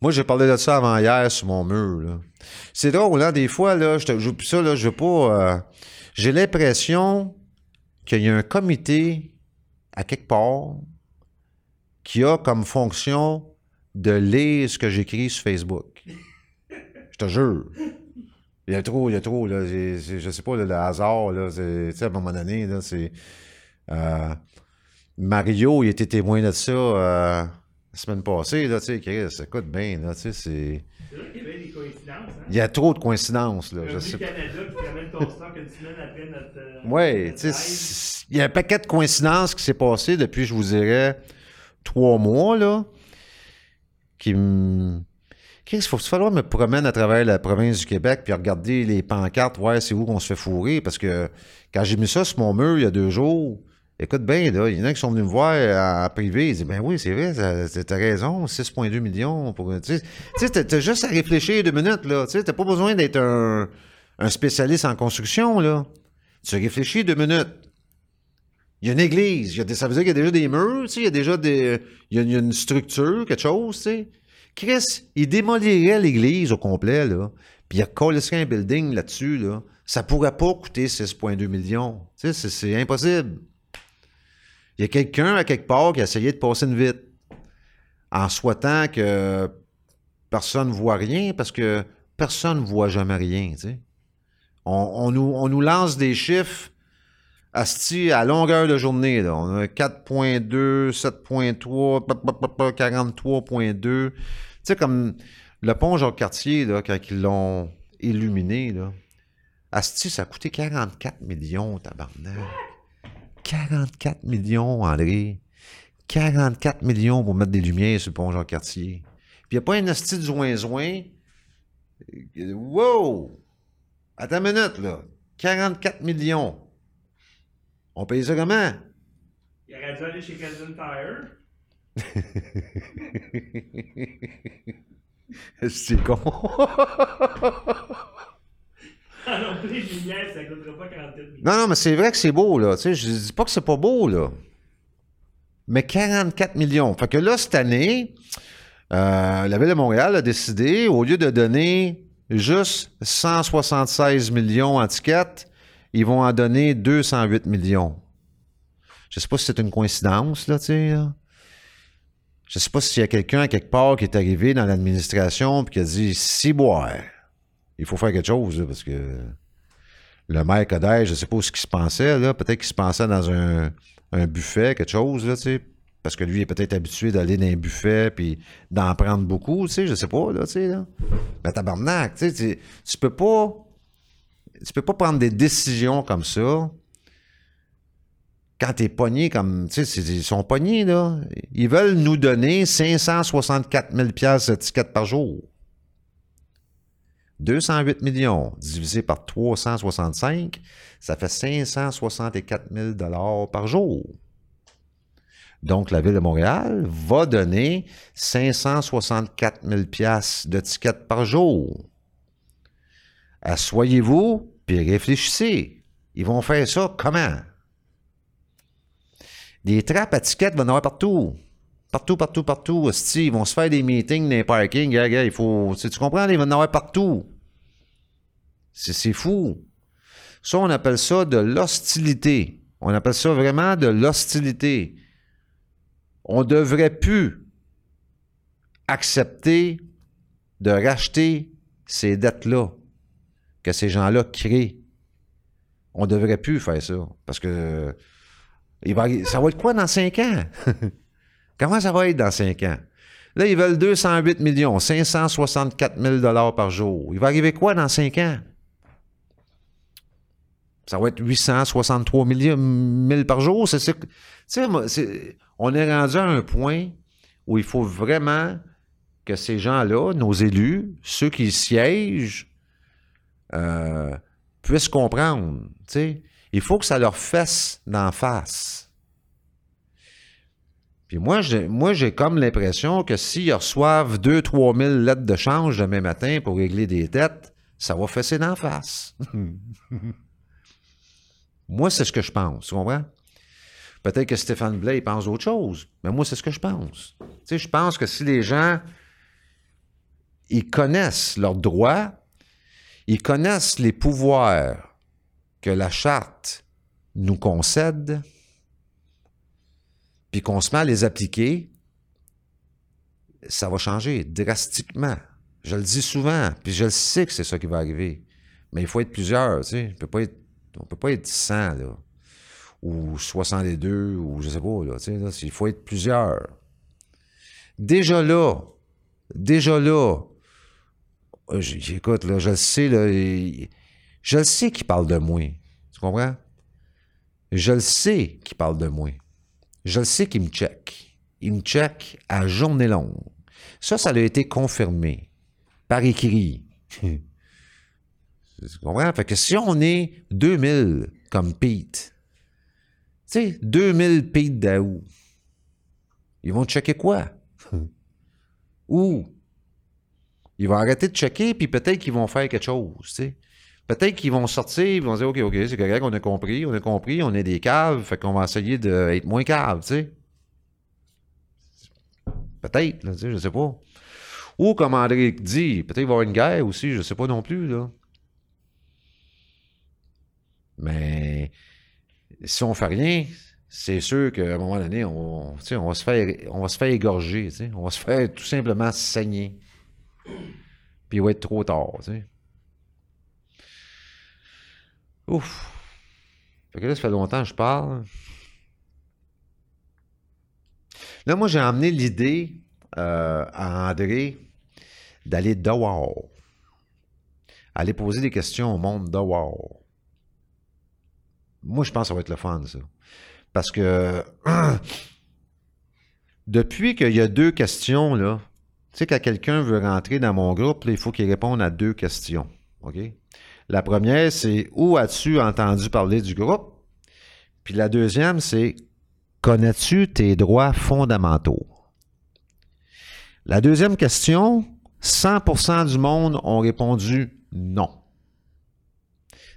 Moi, j'ai parlé de ça avant hier sur mon mur. là. C'est drôle, hein, des fois, là, je te joue ça, là, je veux pas. euh, j'ai l'impression qu'il y a un comité à quelque part qui a comme fonction de lire ce que j'écris sur Facebook. Je te jure. Il y a trop, il y a trop, là. c'est- je sais pas, là, le hasard, là. à un moment donné, là, c'est. euh, Mario, il était témoin de ça euh, la semaine passée, là, tu sais, Chris, écoute bien, là, tu sais, c'est... C'est vrai qu'il y avait des coïncidences. Hein? Il y a trop de coïncidences, là, je Revenu sais pas. Canada qui ramène ton stock une semaine après notre. euh, Ouais, notre tu sais, live. c'est- il y a un paquet de coïncidences qui s'est passé depuis, je vous dirais, trois mois, là, qui me... Chris, il faut falloir me promène à travers la province du Québec puis regarder les pancartes, voir c'est où qu'on se fait fourrer, parce que quand j'ai mis ça sur mon mur il y a deux jours, écoute bien, là, il y en a qui sont venus me voir en, privé, ils disent, ben oui, c'est vrai, t'as raison, 6,2 millions, pour... Tu sais, t'as juste à réfléchir deux minutes, là, tu sais, t'as pas besoin d'être un, un spécialiste en construction, là. Tu réfléchis deux minutes. Il y a une église. y a des- ça veut dire qu'il y a déjà des murs, il y a déjà des. Il y a, une structure, quelque chose. Chris, il démolirait l'église au complet, là. Puis il collerait un building là-dessus, là. Ça pourrait pas coûter 6,2 millions. C'est- impossible. Il y a quelqu'un à quelque part qui a essayé de passer une vite en souhaitant que personne ne voit rien parce que personne ne voit jamais rien, on nous, on nous lance des chiffres asti à longueur de journée. Là. On a 4.2, 7.3, pa, pa, pa, pa, 43.2. Tu sais, comme le pont Jacques-Cartier, quand ils l'ont illuminé, là. Asti, ça a coûté 44 millions, tabarnak. 44 millions, André. 44 millions pour mettre des lumières sur le pont Jacques-Cartier. Puis il n'y a pas un asti de zoin-zoin. Wow! Attends une minute, là. 44 millions. On paye ça comment? Il aurait dû aller chez Tire. C'est con. Alors, les lumières, ça coûtera pas 47 millions. Non, non, mais c'est vrai que c'est beau, là. Tu sais, je dis pas que c'est pas beau, là. Mais 44 millions. Fait que là, cette année, euh, la Ville de Montréal a décidé, au lieu de donner juste 176 millions en tickets, ils vont en donner 208 millions. Je sais pas si c'est une coïncidence, là, tu sais. Je sais pas s'il y a quelqu'un, quelque part, qui est arrivé dans l'administration et qui a dit « Si, boire, il faut faire quelque chose, parce que le maire Coder, je sais pas où ce qu'il se pensait, là. Peut-être qu'il se pensait dans un, un buffet, quelque chose, là, tu sais. Parce que lui est peut-être habitué d'aller dans un buffet puis d'en prendre beaucoup, tu sais, je sais pas, là, tu sais, là. Mais tabarnak, tu sais, tu- tu peux pas... Tu peux pas prendre des décisions comme ça quand t'es pogné comme... Tu sais, ils sont pognés, là. Ils veulent nous donner 564 000 piastres de tickets par jour. 208 millions divisé par 365, ça fait 564 000 dollars par jour. Donc, la Ville de Montréal va donner 564 000 piastres de tickets par jour. Assoyez-vous, puis réfléchissez. Ils vont faire ça comment? Des trappes à tickets vont en avoir partout. Partout, partout, partout. Hostie, ils vont se faire des meetings les parkings. Il faut. Tu, comprends? Ils vont en avoir partout. C'est fou. Ça, on appelle ça de l'hostilité. On appelle ça vraiment de l'hostilité. On devrait plus accepter de racheter ces dettes-là que ces gens-là créent. On devrait plus faire ça. Parce que il va, ça va être quoi dans cinq ans? Comment ça va être dans cinq ans? Là, ils veulent 208 millions, 564 000 dollars par jour. Il va arriver quoi dans cinq ans? Ça va être 863 millions 1000 par jour. C'est moi, c'est- on est rendu à un point où il faut vraiment que ces gens-là, nos élus, ceux qui siègent, euh, puissent comprendre. Il faut que ça leur fesse d'en face. Puis moi, j'ai, comme l'impression que s'ils reçoivent 2-3 000 lettres de change demain matin pour régler des dettes, ça va fesser d'en face. moi, c'est ce que je pense, tu comprends? Peut-être que Stéphane il pense autre chose, mais moi, c'est ce que je pense. Tu je pense que si les gens, ils connaissent leurs droits, ils connaissent les pouvoirs que la charte nous concède, puis qu'on se met à les appliquer, ça va changer drastiquement. Je le dis souvent, puis je le sais que c'est ça qui va arriver. Mais il faut être plusieurs, tu sais. On peut peut pas être 100, là. Ou 62, ou je sais pas, là, tu sais. il faut être plusieurs. Déjà là, déjà là, j'écoute, là, je le sais, là, je le sais qu'il parle de moi. Tu comprends? Je le sais qu'il parle de moi. Je le sais qu'il me check. Il me check à journée longue. Ça, ça a été confirmé par écrit. tu comprends? Fait que si on est 2000 comme Pete, tu sais, 2000 Pete Daou, ils vont checker quoi? Où? Ils vont arrêter de checker, puis peut-être qu'ils vont faire quelque chose. Peut-être qu'ils vont sortir, ils vont dire, OK, OK, c'est correct, on a compris, on a compris, on est des caves, fait qu'on va essayer d'être moins caves, tu sais. Peut-être, là, tu sais, je sais pas. Ou, comme André dit, peut-être qu'il va y avoir une guerre aussi, je sais pas non plus, là. Mais si on fait rien, c'est sûr qu'à un moment donné, on, on, va se faire, on va se faire égorger. On va se faire tout simplement saigner. Puis il va être trop tard, tu sais. Ouf. Fait que là, ça fait longtemps que je parle. Là, moi, j'ai emmené l'idée euh, à André d'aller dehors. Aller poser des questions au monde dehors. Moi, je pense que ça va être le fun, ça. Parce que depuis qu'il y a deux questions, là, tu sais, quand quelqu'un veut rentrer dans mon groupe, il faut qu'il réponde à deux questions. OK? La première, c'est où as-tu entendu parler du groupe? Puis la deuxième, c'est connais-tu tes droits fondamentaux? La deuxième question, 100% du monde ont répondu non.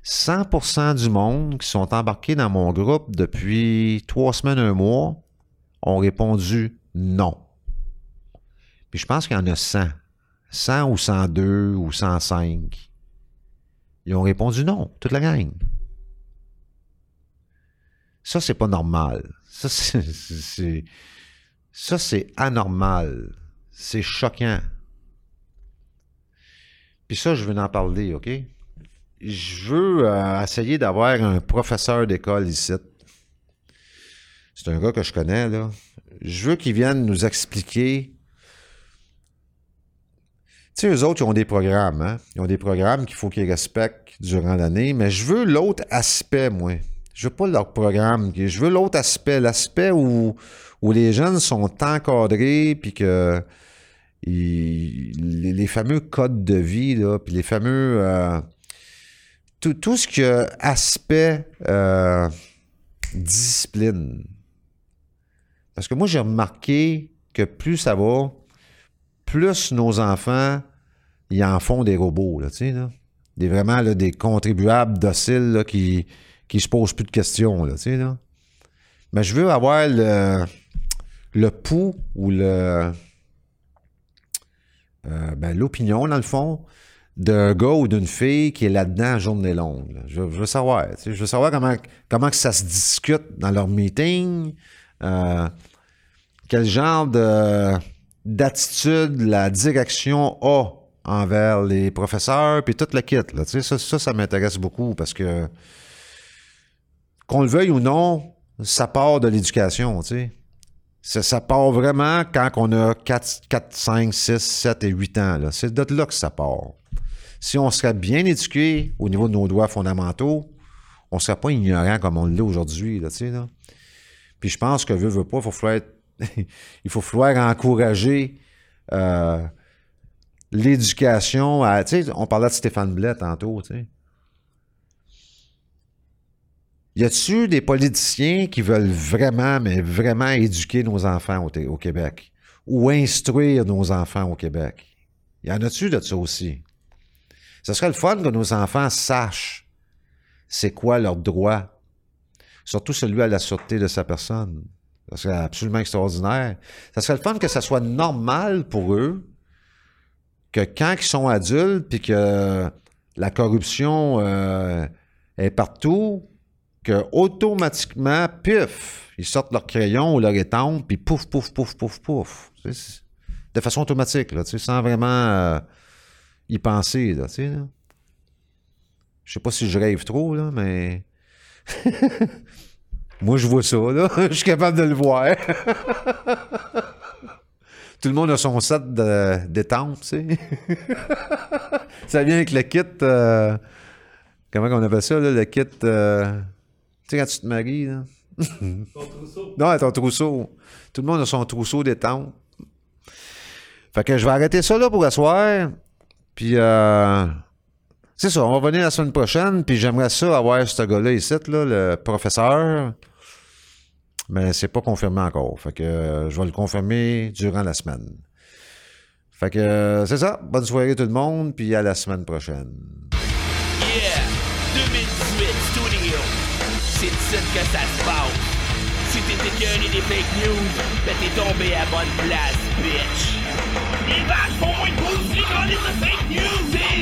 100% du monde qui sont embarqués dans mon groupe depuis trois semaines, un mois, ont répondu non. Je pense qu'il y en a 100. 100 ou 102 ou 105. Ils ont répondu non, toute la gang. Ça, c'est pas normal. Ça, c'est, c'est- ça, c'est anormal. C'est choquant. Puis ça, je veux en parler, OK? Je veux euh, essayer d'avoir un professeur d'école ici. C'est un gars que je connais, là. Je veux qu'il vienne nous expliquer. Tu sais, eux autres, ils ont des programmes, hein? Ils ont des programmes qu'il faut qu'ils respectent durant l'année, mais je veux l'autre aspect, moi. Je veux pas leur programme. Je veux l'autre aspect, l'aspect où, où les jeunes sont encadrés, puis que les, fameux codes de vie, là, puis les fameux... euh, tout, tout ce qui a aspect euh, discipline. Parce que moi, j'ai remarqué que plus ça va, plus nos enfants, ils en font des robots, là, tu sais, là. Des, vraiment, là, des contribuables dociles, là, qui, qui se posent plus de questions, là, tu sais, là. Mais je veux avoir le, le pouls ou le, euh, ben, l'opinion, dans le fond, d'un gars ou d'une fille qui est là-dedans à journée longue. je veux savoir. tu sais, Je veux savoir comment, comment que ça se discute dans leur meeting. euh, quel genre de, d'attitude la direction a envers les professeurs, puis toute la kit. Là, tu sais, ça, ça, m'intéresse beaucoup parce que, qu'on le veuille ou non, ça part de l'éducation. tu sais. Ça, part vraiment quand on a 4, 4, 5, 6, 7 et 8 ans. là. C'est de là que ça part. Si on serait bien éduqué au niveau de nos droits fondamentaux, on ne serait pas ignorant comme on l'est aujourd'hui. Là, tu sais, là. Puis je pense que veut, veut pas, il faut être- il faut falloir encourager euh, l'éducation. à- on parlait de Stéphane Blais tantôt. Tu sais. Y a-tu des politiciens qui veulent vraiment, mais vraiment éduquer nos enfants au, Québec? Ou instruire nos enfants au Québec? Y en a-tu de ça aussi? Ce serait le fun que nos enfants sachent c'est quoi leurs droits, surtout celui à la sûreté de sa personne. Ça serait absolument extraordinaire. Ça serait le fun que ça soit normal pour eux que quand ils sont adultes puis que la corruption euh, est partout, que automatiquement, pif, ils sortent leur crayon ou leur étampe, puis pouf, pouf, pouf, pouf, pouf. De façon automatique, sans vraiment euh, y penser. Là, tu sais. Je sais pas si je rêve trop, là, mais. Moi, je vois ça, là. Je suis capable de le voir. Tout le monde a son set de- d'étampes, tu sais. ça vient avec le kit. euh, comment on appelle ça, là, le kit. euh, tu sais, quand tu te maries, là. Ton trousseau. Non, ton trousseau. Tout le monde a son trousseau d'étampes. Fait que je vais arrêter ça là pour la soirée. Puis, euh, c'est ça, on va venir la semaine prochaine. Puis j'aimerais ça avoir ce gars-là ici, là, le professeur. Mais c'est pas confirmé encore. Fait que euh, je vais le confirmer durant la semaine. Fait que euh, c'est ça. Bonne soirée tout le monde. Puis à la semaine prochaine. Yeah, 2018 Studio. C'est ici que ça se passe. Si t'es écœuré des fake news, ben t'es tombé à bonne place, bitch. Les vaches font moins de pouces, les de fake news.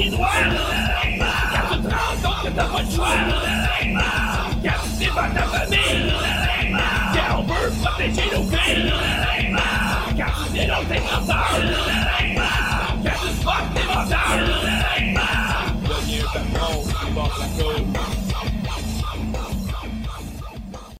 faire à droite et droit. Quand tu te rends compte que t'as pas le choix. Quand tu sépares ta famille. Quand on veut protéger nos filles. Quand tu dénonces tes menteurs. Quand tu fuck tes menteurs. Bienvenue par monde qui passe la côte.